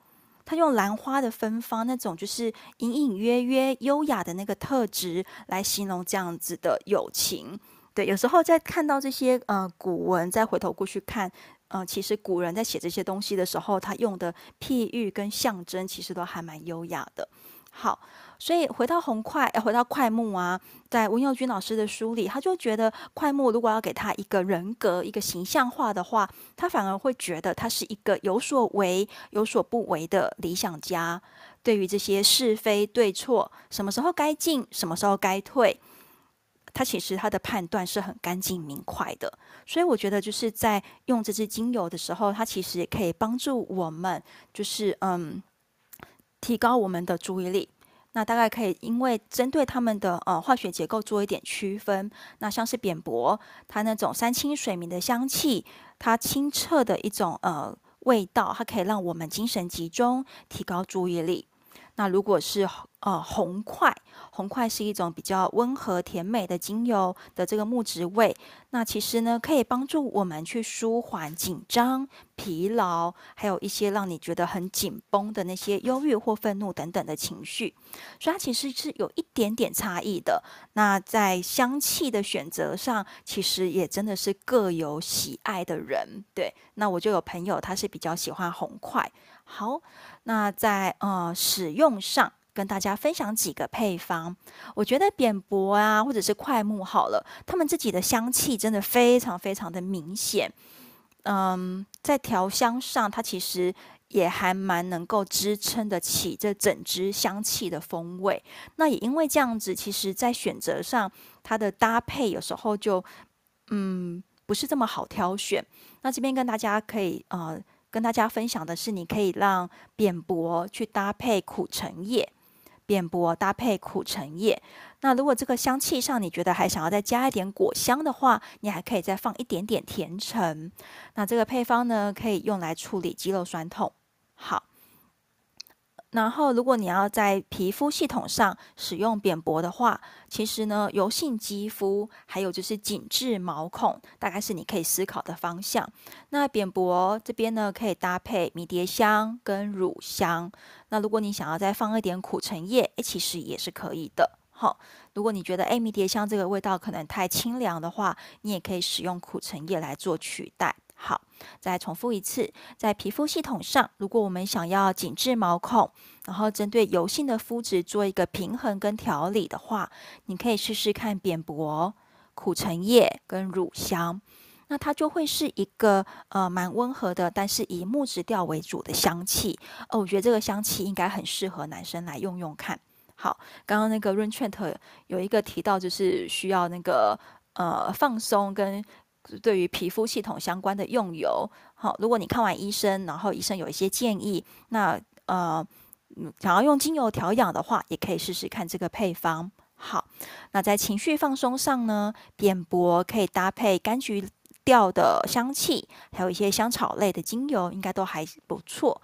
他用兰花的芬芳，那种就是隐隐约约优雅的那个特质，来形容这样子的友情。对，有时候在看到这些呃古文，再回头过去看，呃，其实古人在写这些东西的时候，他用的譬喻跟象征，其实都还蛮优雅的。好。所以回到红快，回到快木啊，在温佑君老师的书里，他就觉得快木如果要给他一个人格、一个形象化的话，他反而会觉得他是一个有所为、有所不为的理想家。对于这些是非对错，什么时候该进，什么时候该退，他其实他的判断是很干净明快的。所以我觉得就是在用这支精油的时候，它其实也可以帮助我们，就是嗯，提高我们的注意力。那大概可以，因为针对他们的呃化学结构做一点区分。那像是扁柏，它那种山清水明的香气，它清澈的一种呃味道，它可以让我们精神集中，提高注意力。那如果是呃红块，红块是一种比较温和甜美的精油的这个木质味，那其实呢可以帮助我们去舒缓紧张、疲劳，还有一些让你觉得很紧绷的那些忧郁或愤怒等等的情绪，所以它其实是有一点点差异的。那在香气的选择上，其实也真的是各有喜爱的人。对，那我就有朋友他是比较喜欢红块。好，那在呃使用上跟大家分享几个配方。我觉得扁柏啊，或者是桧木好了，他们自己的香气真的非常非常的明显。嗯，在调香上，它其实也还蛮能够支撑得起这整支香气的风味。那也因为这样子，其实在选择上，它的搭配有时候就嗯不是这么好挑选。那这边跟大家可以呃。跟大家分享的是，你可以让扁柏去搭配苦橙叶，扁柏搭配苦橙叶。那如果这个香气上你觉得还想要再加一点果香的话，你还可以再放一点点甜橙。那这个配方呢，可以用来处理肌肉酸痛。好。然后，如果你要在皮肤系统上使用扁柏的话，其实呢，油性肌肤还有就是紧致毛孔，大概是你可以思考的方向。那扁柏这边呢，可以搭配迷迭香跟乳香。那如果你想要再放一点苦橙叶，诶，其实也是可以的。好，如果你觉得诶，迷迭香这个味道可能太清凉的话，你也可以使用苦橙叶来做取代。好，再重复一次，在皮肤系统上，如果我们想要紧致毛孔，然后针对油性的肤质做一个平衡跟调理的话，你可以试试看扁柏、苦橙叶跟乳香，那它就会是一个呃蛮温和的，但是以木质调为主的香气。哦，我觉得这个香气应该很适合男生来用用看。好，刚刚那个 RAINT 又有一个提到，就是需要那个呃放松跟。对于皮肤系统相关的用油，好，如果你看完医生，然后医生有一些建议，那呃，想要用精油调养的话，也可以试试看这个配方。好，那在情绪放松上呢，点播可以搭配柑橘调的香气，还有一些香草类的精油，应该都还不错。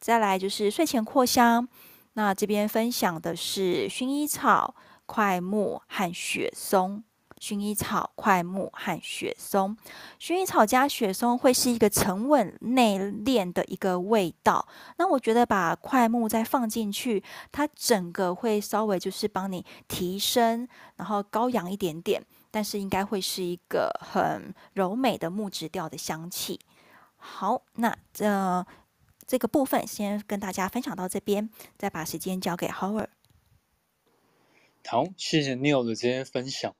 再来就是睡前扩香，那这边分享的是薰衣草、快木和雪松。薰衣草、块木和雪松，薰衣草加雪松会是一个沉稳内敛的一个味道。那我觉得把块木再放进去，它整个会稍微就是帮你提升，然后高扬一点点，但是应该会是一个很柔美的木质调的香气。好，那这这个部分先跟大家分享到这边，再把时间交给 Howard。好，谢谢 Neil 的这些分享。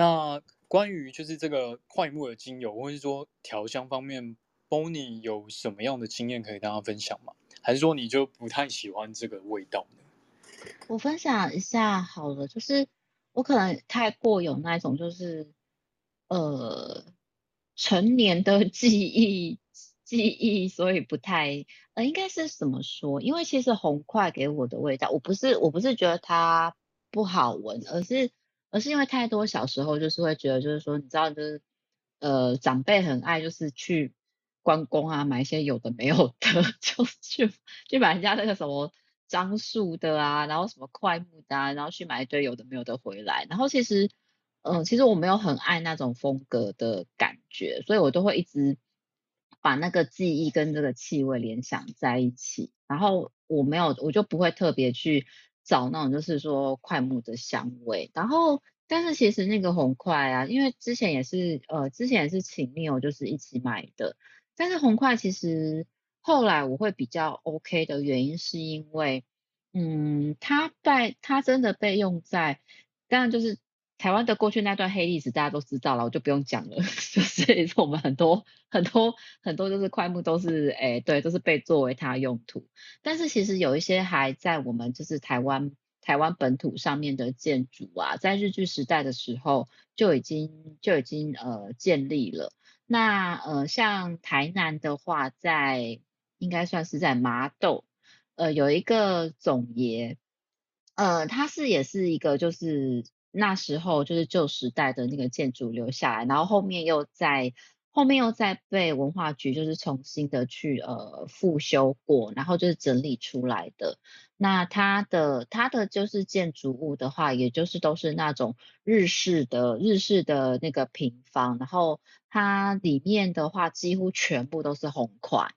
那关于就是这个快木的精油，或是说调香方面，Bonnie 有什么样的经验可以大家分享吗？还是说你就不太喜欢这个味道呢？我分享一下好了，就是我可能太过有那种就是呃成年的记忆记忆，所以不太呃应该是怎么说？因为其实红桧给我的味道，我不是我不是觉得它不好闻，而是。而是因为太多小时候就是会觉得，就是说，你知道，就是呃，长辈很爱就是去关公啊，买一些有的没有的，就去去买人家那个什么樟树的啊，然后什么桧木的啊，然后去买一堆有的没有的回来。然后其实，嗯、其实我没有很爱那种风格的感觉，所以我都会一直把那个记忆跟这个气味联想在一起。然后我没有，我就不会特别去。找那种就是说快木的香味，然后但是其实那个红块啊，因为之前也是呃之前也是请 Neil 就是一起买的，但是红块其实后来我会比较 OK 的原因是因为，嗯，它在它真的被用在，当然就是。台湾的过去那段黑历史大家都知道了，我就不用讲了。就是我们很多很多很多就是块木都是，哎，对，都是被作为它用途。但是其实有一些还在我们就是台湾台湾本土上面的建筑啊，在日据时代的时候就已经就已经呃建立了。那呃像台南的话，在应该算是在麻豆，呃有一个总爷，呃他是也是一个就是。那时候就是旧时代的那个建筑留下来，然后后面又在后面又再被文化局就是重新的去呃复修过，然后就是整理出来的。那它的它的就是建筑物的话，也就是都是那种日式的日式的那个平房，然后它里面的话几乎全部都是红款。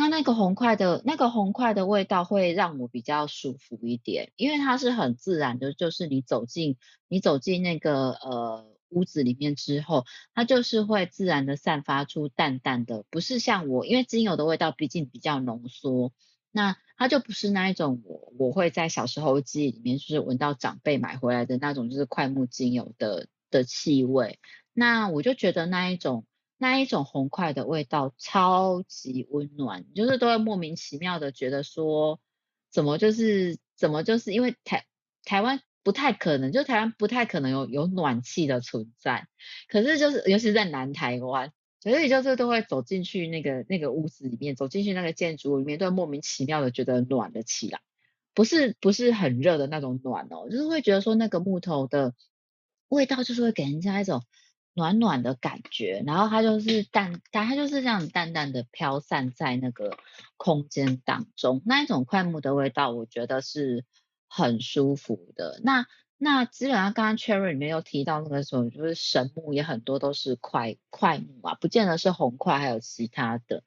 那那个红块的那个红块的味道会让我比较舒服一点，因为它是很自然的，就是你走进你走进那个呃屋子里面之后，它就是会自然的散发出淡淡的，不是像我，因为精油的味道毕竟比较浓缩，那它就不是那一种我我会在小时候记忆里面就是闻到长辈买回来的那种就是快木精油的的气味，那我就觉得那一种。那一种红块的味道超级温暖，就是都会莫名其妙的觉得说，怎么就是怎么就是因为台台湾不太可能，就台湾不太可能有有暖气的存在，可是就是尤其在南台湾，所以就是都会走进去那个那个屋子里面，走进去那个建筑里面，都会莫名其妙的觉得暖了起来，不是不是很热的那种暖哦，就是会觉得说那个木头的味道就是会给人家一种。暖暖的感觉，然后它就是淡淡，它就是这样淡淡的飘散在那个空间当中，那一种桧木的味道，我觉得是很舒服的。那那基本上刚刚 Cherry 里面有提到那个时候，就是神木也很多都是快快木啊，不见得是红块，还有其他的。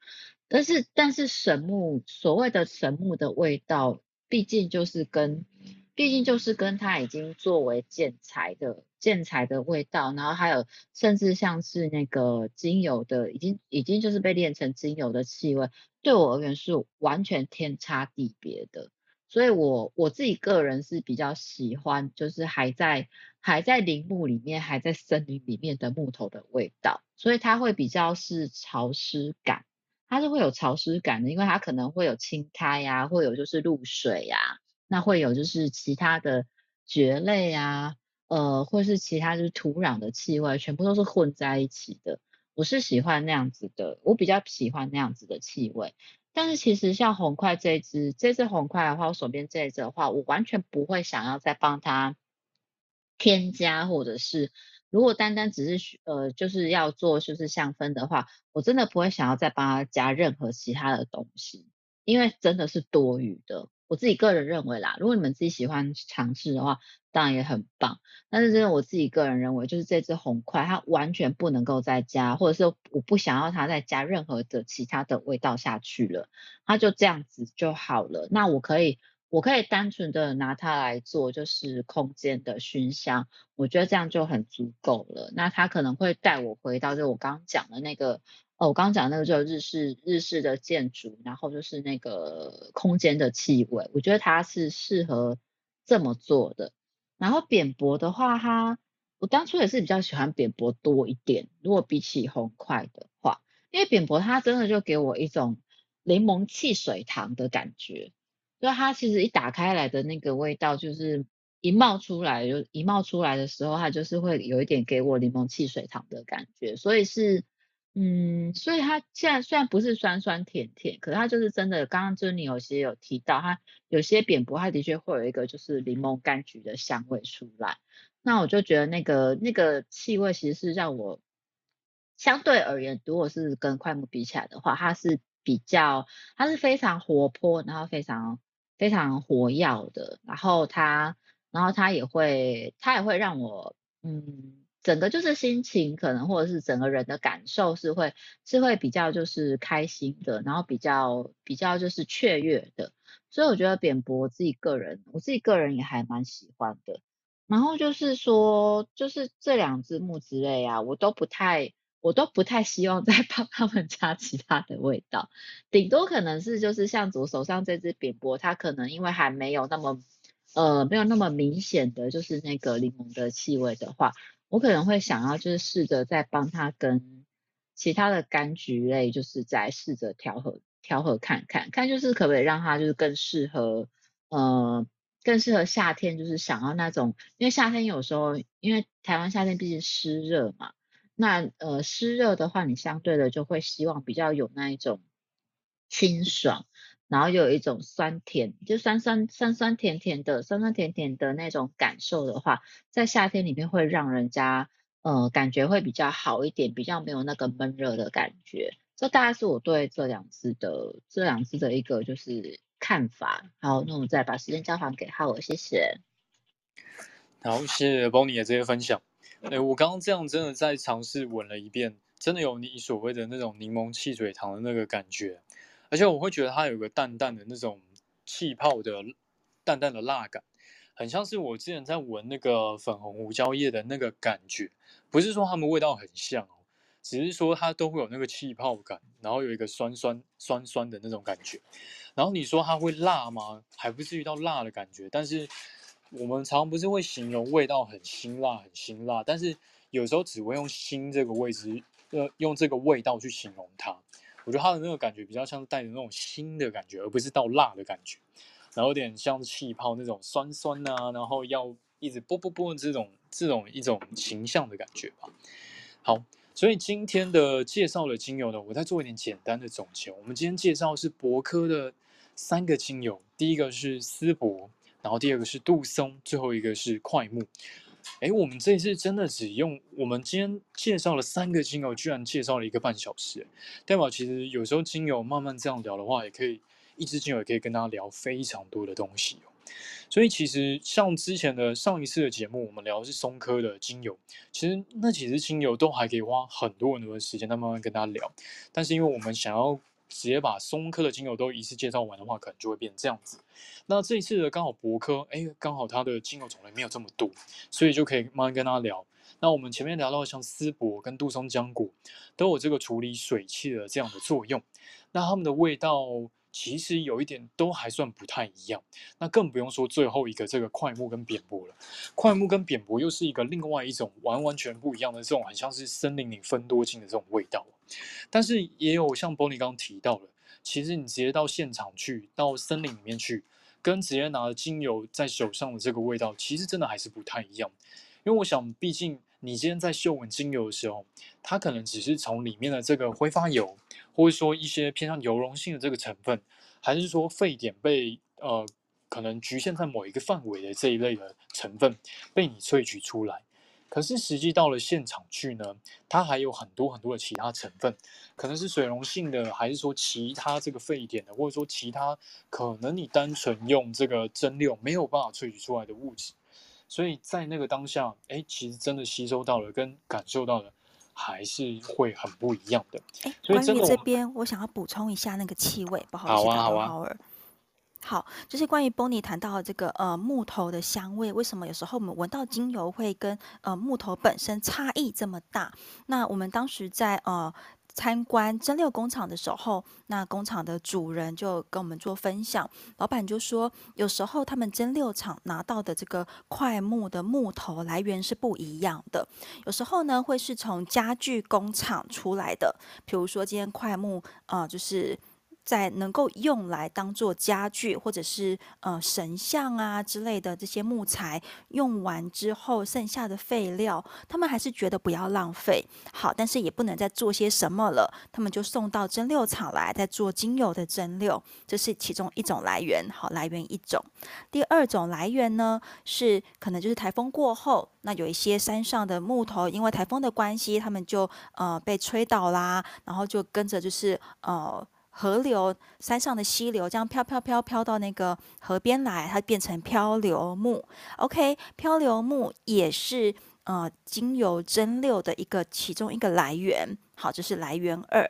但是但是神木所谓的神木的味道，毕竟就是跟毕竟就是跟它已经作为建材的。建材的味道，然后还有甚至像是那个精油的，已经已经就是被炼成精油的气味，对我而言是完全天差地别的。所以我我自己个人是比较喜欢，就是还在还在林木里面，还在森林里面的木头的味道，所以它会比较是潮湿感，它是会有潮湿感的，因为它可能会有青苔呀，会有就是露水呀，那会有就是其他的蕨类呀。呃，或是其他就是土壤的气味，全部都是混在一起的。我是喜欢那样子的，我比较喜欢那样子的气味。但是其实像红块这一支，这支红块的话，我手边这一支的话，我完全不会想要再帮它添加，或者是如果单单只是呃就是要做就是香氛的话，我真的不会想要再帮它加任何其他的东西，因为真的是多余的。我自己个人认为啦，如果你们自己喜欢尝试的话，当然也很棒。但是真的我自己个人认为，就是这支红块它完全不能够再加，或者是我不想要它再加任何的其他的味道下去了，它就这样子就好了。那我可以，我可以单纯的拿它来做就是空间的熏香，我觉得这样就很足够了。那它可能会带我回到就我刚刚讲的那个。我刚刚讲那个就是日式日式的建筑，然后就是那个空间的气味，我觉得它是适合这么做的。然后扁柏的话，它我当初也是比较喜欢扁柏多一点，如果比起红桧的话，因为扁柏它真的就给我一种柠檬汽水糖的感觉，所以它其实一打开来的那个味道，就是一冒出来就一冒出来的时候，它就是会有一点给我柠檬汽水糖的感觉，所以是。嗯，所以它现在虽然不是酸酸甜甜，可是它就是真的。刚刚就是你有些有提到，它有些扁柏，它的确会有一个就是柠檬柑橘的香味出来。那我就觉得那个那个气味其实是让我相对而言，如果是跟快木比起来的话，它是比较，它是非常活泼，然后非常非常活跃的。然后它，然后它也会，它也会让我，嗯。整个就是心情可能，或者是整个人的感受是会是会比较就是开心的，然后比较比较就是雀跃的，所以我觉得扁柏自己个人我自己个人也还蛮喜欢的。然后就是说，就是这两支木之类啊，我都不太我都不太希望 再帮他们加其他的味道，顶多可能是就是像左手上这支扁柏，它可能因为还没有那么呃没有那么明显的就是那个柠檬的气味的话。我可能会想要就是试着再帮他跟其他的柑橘类，就是再试着调和调和看看，看就是可不可以让它就是更适合，呃，更适合夏天，就是想要那种，因为夏天有时候，因为台湾夏天毕竟湿热嘛，那呃湿热的话，你相对的就会希望比较有那一种清爽。然后又有一种酸甜，就酸酸酸酸甜甜的，酸酸甜甜的那种感受的话，在夏天里面会让人家呃，感觉会比较好一点，比较没有那个闷热的感觉。这大概是我对这两支的这两支的一个就是看法。好，那我们再把时间交还给浩尔，谢谢。好，谢谢 Bonnie 的这些分享。哎，我刚刚这样真的在尝试闻了一遍，真的有你所谓的那种柠檬汽水糖的那个感觉，而且我会觉得它有个淡淡的那种气泡的淡淡的辣感，很像是我之前在闻那个粉红胡椒叶的那个感觉。不是说它们味道很像哦，只是说它都会有那个气泡感，然后有一个酸酸酸酸的那种感觉。然后你说它会辣吗？还不至于到辣的感觉，但是。我们常不是会形容味道很辛辣，很辛辣，但是有时候只会用“辛”这个位置，呃，用这个味道去形容它。我觉得它的那个感觉比较像是带着那种腥的感觉，而不是到辣的感觉。然后有点像气泡那种酸酸啊，然后要一直啵啵啵这种这种一种形象的感觉吧。好，所以今天的介绍的精油呢，我再做一点简单的总结。我们今天介绍是柏科的三个精油，第一个是丝柏。然后第二个是杜松，最后一个是快木。哎，我们这次真的只用我们今天介绍了三个精油，居然介绍了一个半小时。代表其实有时候精油慢慢这样聊的话，也可以一支精油也可以跟大家聊非常多的东西。所以其实像之前的上一次的节目，我们聊的是松科的精油，其实那几支精油都还可以花很多很多的时间，慢慢跟大家聊。但是因为我们想要直接把松科的精油都一次介绍完的话，可能就会变成这样子。那这一次的刚好博科，哎，刚好它的精油种类没有这么多，所以就可以慢慢跟他聊。那我们前面聊到像丝柏跟杜松浆果，都有这个处理水气的这样的作用。那它们的味道其实有一点都还算不太一样。那更不用说最后一个这个快木跟扁柏了。快木跟扁柏又是一个另外一种完完全不一样的这种，很像是森林里芬多精的这种味道。但是也有像 Bonnie 刚提到了，其实你直接到现场去，到森林里面去，跟直接拿精油在手上的这个味道，其实真的还是不太一样。因为我想，毕竟你今天在嗅闻精油的时候，它可能只是从里面的这个挥发油，或者说一些偏向油溶性的这个成分，还是说沸点被呃可能局限在某一个范围的这一类的成分被你萃取出来。可是实际到了现场去呢，它还有很多很多的其他成分，可能是水溶性的，还是说其他这个沸点的，或者说其他可能你单纯用这个蒸馏没有办法萃取出来的物质，所以在那个当下，哎，其实真的吸收到了跟感受到的还是会很不一样的。哎，关于这边，我想要补充一下那个气味，不好意思，好啊，好啊。好啊好，就是关于 Bonnie 谈到的这个呃木头的香味，为什么有时候我们闻到精油会跟呃木头本身差异这么大？那我们当时在呃参观蒸馏工厂的时候，那工厂的主人就跟我们做分享，老板就说，有时候他们蒸馏厂拿到的这个块木的木头来源是不一样的，有时候呢会是从家具工厂出来的，比如说今天块木啊就是。在能够用来当做家具，或者是呃神像啊之类的这些木材用完之后剩下的废料，他们还是觉得不要浪费。好，但是也不能再做些什么了，他们就送到蒸馏厂来，再做精油的蒸馏，这是其中一种来源。好，来源一种。第二种来源呢，是可能就是台风过后，那有一些山上的木头，因为台风的关系，他们就呃被吹倒啦，然后就跟着就是呃。河流山上的溪流，这样飘飘飘飘到那个河边来，它变成漂流木。OK，漂流木也是呃精油蒸馏的一个其中一个来源。好，这是来源二。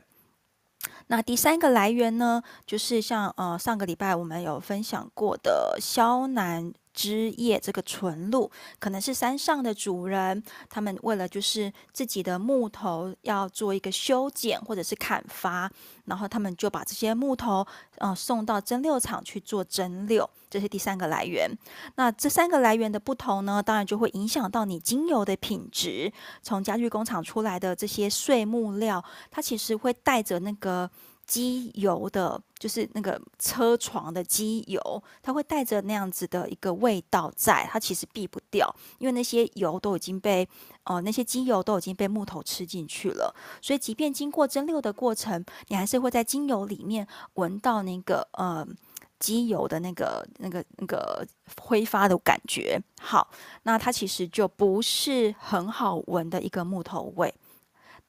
那第三个来源呢，就是像呃上个礼拜我们有分享过的肖楠。枝叶这个纯露，可能是山上的主人，他们为了就是自己的木头要做一个修剪或者是砍伐，然后他们就把这些木头呃送到蒸馏厂去做蒸馏，这是第三个来源。那这三个来源的不同呢，当然就会影响到你精油的品质。从家具工厂出来的这些碎木料，它其实会带着那个。机油的，就是那个车床的机油，它会带着那样子的一个味道在，它其实避不掉，因为那些油都已经被，呃，那些机油都已经被木头吃进去了，所以即便经过蒸馏的过程，你还是会在精油里面闻到那个，呃，机油的那个、那个、那个挥发的感觉。好，那它其实就不是很好闻的一个木头味。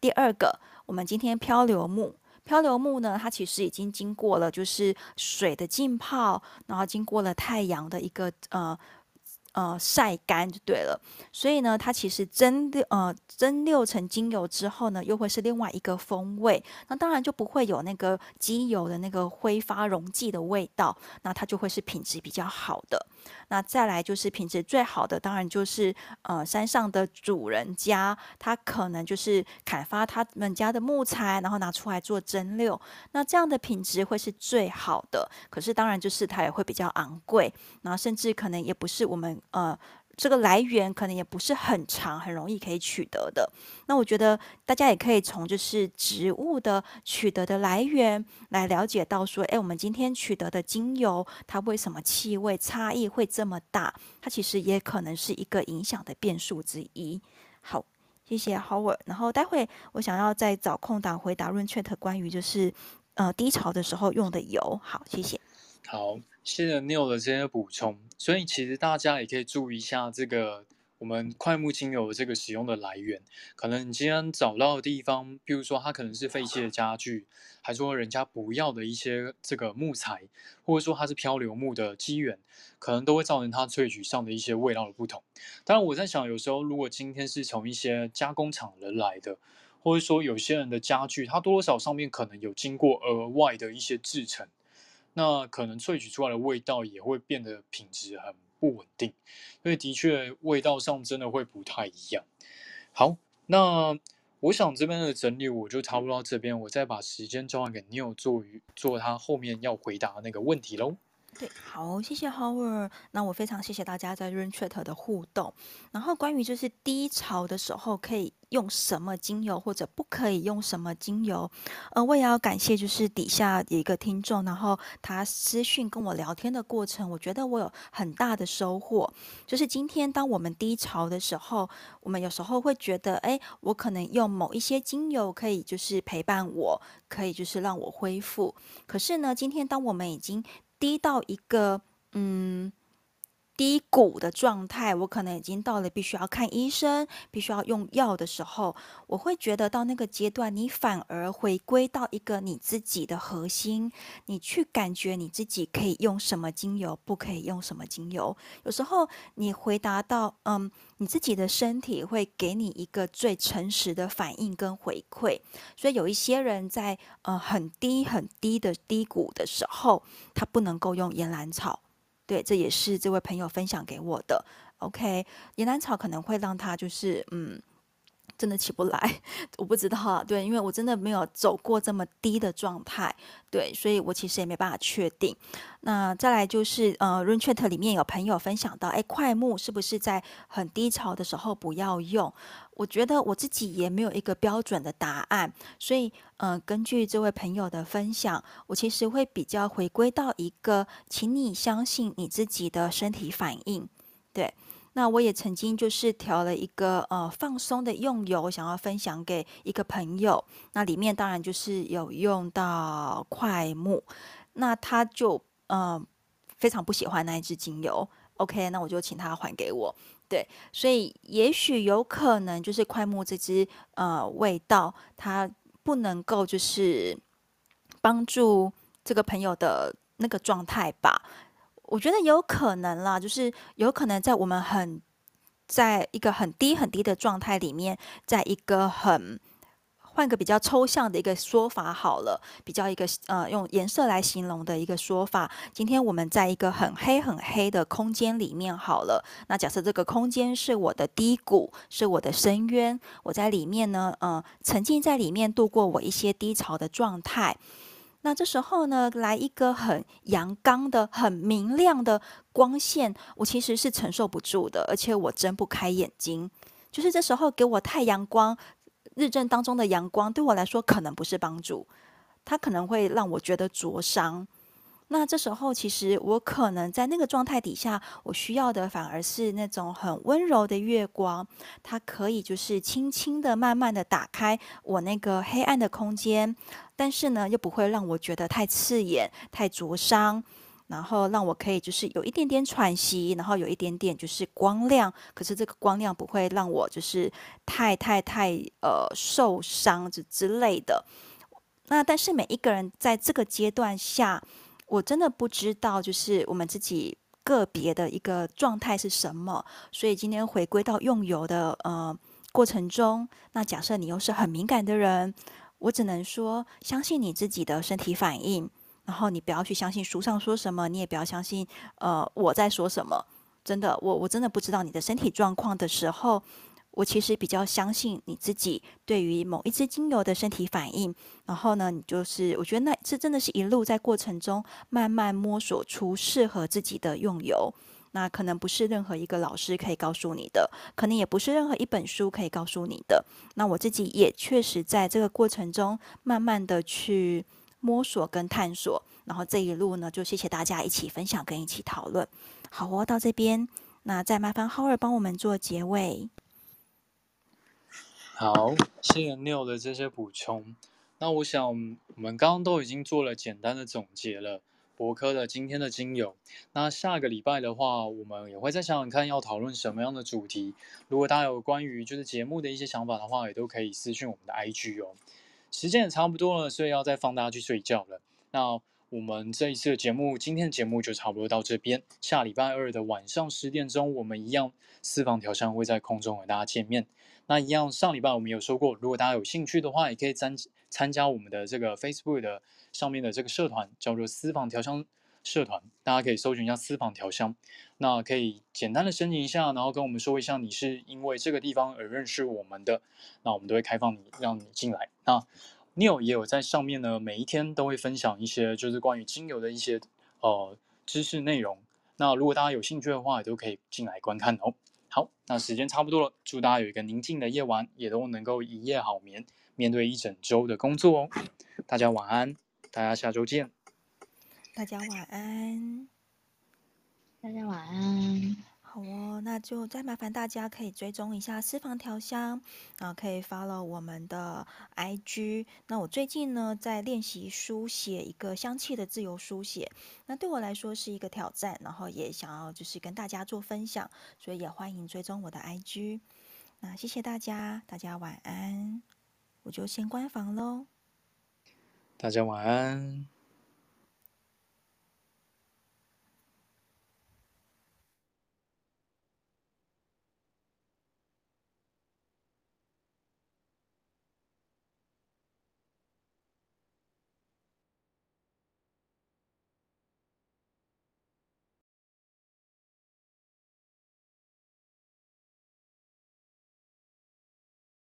第二个，我们今天漂流木，漂流木呢，它其实已经经过了就是水的浸泡，然后经过了太阳的一个呃。呃，晒干就对了，所以呢，它其实蒸六呃蒸馏成精油之后呢，又会是另外一个风味。那当然就不会有那个机油的那个挥发溶剂的味道，那它就会是品质比较好的。那再来就是品质最好的，当然就是呃山上的主人家，他可能就是砍伐他们家的木材，然后拿出来做蒸馏，那这样的品质会是最好的。可是当然就是它也会比较昂贵，然后甚至可能也不是我们。呃，这个来源可能也不是很长，很容易可以取得的。那我觉得大家也可以从就是植物的取得的来源来了解到说，哎，我们今天取得的精油，它为什么气味差异会这么大？它其实也可能是一个影响的变数之一。好，谢谢 Howard。然后待会我想要再找空档回答润 Chat 关于就是呃低潮的时候用的油。好，谢谢。好。谢谢 Neil 的这些补充，所以其实大家也可以注意一下这个我们快木精油的这个使用的来源。可能你今天找到的地方，比如说它可能是废弃的家具，还说人家不要的一些这个木材，或者说它是漂流木的机缘，可能都会造成它萃取上的一些味道的不同。当然，我在想，有时候如果今天是从一些加工厂人来的，或者说有些人的家具，它多多少上面可能有经过额外的一些制成。那可能萃取出来的味道也会变得品质很不稳定，所以的确味道上真的会不太一样。好，那我想这边的整理我就差不多到这边，我再把时间交还给 New 做于做他后面要回答那个问题喽。对，好，谢谢 Howard。那我非常谢谢大家在 Room Chat 的互动。然后关于就是低潮的时候可以用什么精油，或者不可以用什么精油，呃，我也要感谢就是底下有一个听众，然后他私讯跟我聊天的过程，我觉得我有很大的收获。就是今天当我们低潮的时候，我们有时候会觉得，哎，我可能用某一些精油可以就是陪伴我，可以就是让我恢复。可是呢，今天当我们已经低到一个嗯低谷的状态，我可能已经到了必须要看医生、必须要用药的时候，我会觉得到那个阶段，你反而回归到一个你自己的核心，你去感觉你自己可以用什么精油，不可以用什么精油。有时候你回答到嗯，你自己的身体会给你一个最诚实的反应跟回馈。所以有一些人在呃很低很低的低谷的时候，他不能够用岩兰草。对，这也是这位朋友分享给我的。OK，岩兰草可能会让他就是嗯，真的起不来，我不知道。对，因为我真的没有走过这么低的状态，对，所以我其实也没办法确定。那再来就是呃，RunChat 里面有朋友分享到，哎，桧木是不是在很低潮的时候不要用？我觉得我自己也没有一个标准的答案，所以，嗯、呃，根据这位朋友的分享，我其实会比较回归到一个，请你相信你自己的身体反应。对，那我也曾经就是调了一个呃放松的用油，想要分享给一个朋友，那里面当然就是有用到桧木，那他就呃非常不喜欢那一支精油。OK，那我就请他还给我。对，所以也许有可能就是快木这支呃味道，它不能够就是帮助这个朋友的那个状态吧。我觉得有可能啦，就是有可能在我们很在一个很低很低的状态里面，在一个很。换个比较抽象的一个说法好了，比较一个呃用颜色来形容的一个说法。今天我们在一个很黑很黑的空间里面好了，那假设这个空间是我的低谷，是我的深渊，我在里面呢，呃，沉浸在里面度过我一些低潮的状态。那这时候呢，来一个很阳刚的、很明亮的光线，我其实是承受不住的，而且我睁不开眼睛。就是这时候给我太阳光。日正当中的阳光对我来说可能不是帮助，它可能会让我觉得灼伤。那这时候其实我可能在那个状态底下，我需要的反而是那种很温柔的月光，它可以就是轻轻的、慢慢的打开我那个黑暗的空间，但是呢又不会让我觉得太刺眼、太灼伤。然后让我可以就是有一点点喘息，然后有一点点就是光亮，可是这个光亮不会让我就是太太太呃受伤之之类的。那但是每一个人在这个阶段下，我真的不知道就是我们自己个别的一个状态是什么，所以今天回归到用油的呃过程中，那假设你又是很敏感的人，我只能说相信你自己的身体反应。然后你不要去相信书上说什么，你也不要相信呃我在说什么。真的，我我真的不知道你的身体状况的时候，我其实比较相信你自己对于某一支精油的身体反应。然后呢，你就是我觉得那这真的是一路在过程中慢慢摸索出适合自己的用油。那可能不是任何一个老师可以告诉你的，可能也不是任何一本书可以告诉你的。那我自己也确实在这个过程中慢慢的去。摸索跟探索，然后这一路呢，就谢谢大家一起分享跟一起讨论。好哦，到这边，那再麻烦 Howard 帮我们做结尾。好，谢谢 Neil 的这些补充。那我想，我们刚刚都已经做了简单的总结了，博科的今天的精油。那下个礼拜的话，我们也会再想想看要讨论什么样的主题。如果大家有关于就是节目的一些想法的话，也都可以私讯我们的 IG 哦。时间也差不多了，所以要再放大家去睡觉了。那我们这一次的节目，今天的节目就差不多到这边。下礼拜二的晚上十点钟，我们一样私房调香会在空中和大家见面。那一样，上礼拜我们有说过，如果大家有兴趣的话，也可以参参加我们的这个 Facebook 的上面的这个社团，叫做私房调香社团，大家可以搜寻一下私房调香。那可以简单的申请一下，然后跟我们说一下你是因为这个地方而认识我们的，那我们都会开放你，让你进来。那 Neil 也有在上面呢，每一天都会分享一些就是关于精油的一些呃知识内容。那如果大家有兴趣的话，也都可以进来观看哦。好，那时间差不多了，祝大家有一个宁静的夜晚，也都能够一夜好眠，面对一整周的工作哦。大家晚安，大家下周见。大家晚安。大家晚安。好哦，那就再麻烦大家可以追踪一下私房调香，然后可以 follow 我们的 IG。那我最近呢在练习书写一个香气的自由书写，那对我来说是一个挑战，然后也想要就是跟大家做分享，所以也欢迎追踪我的 IG。那谢谢大家，大家晚安，我就先关房喽。大家晚安。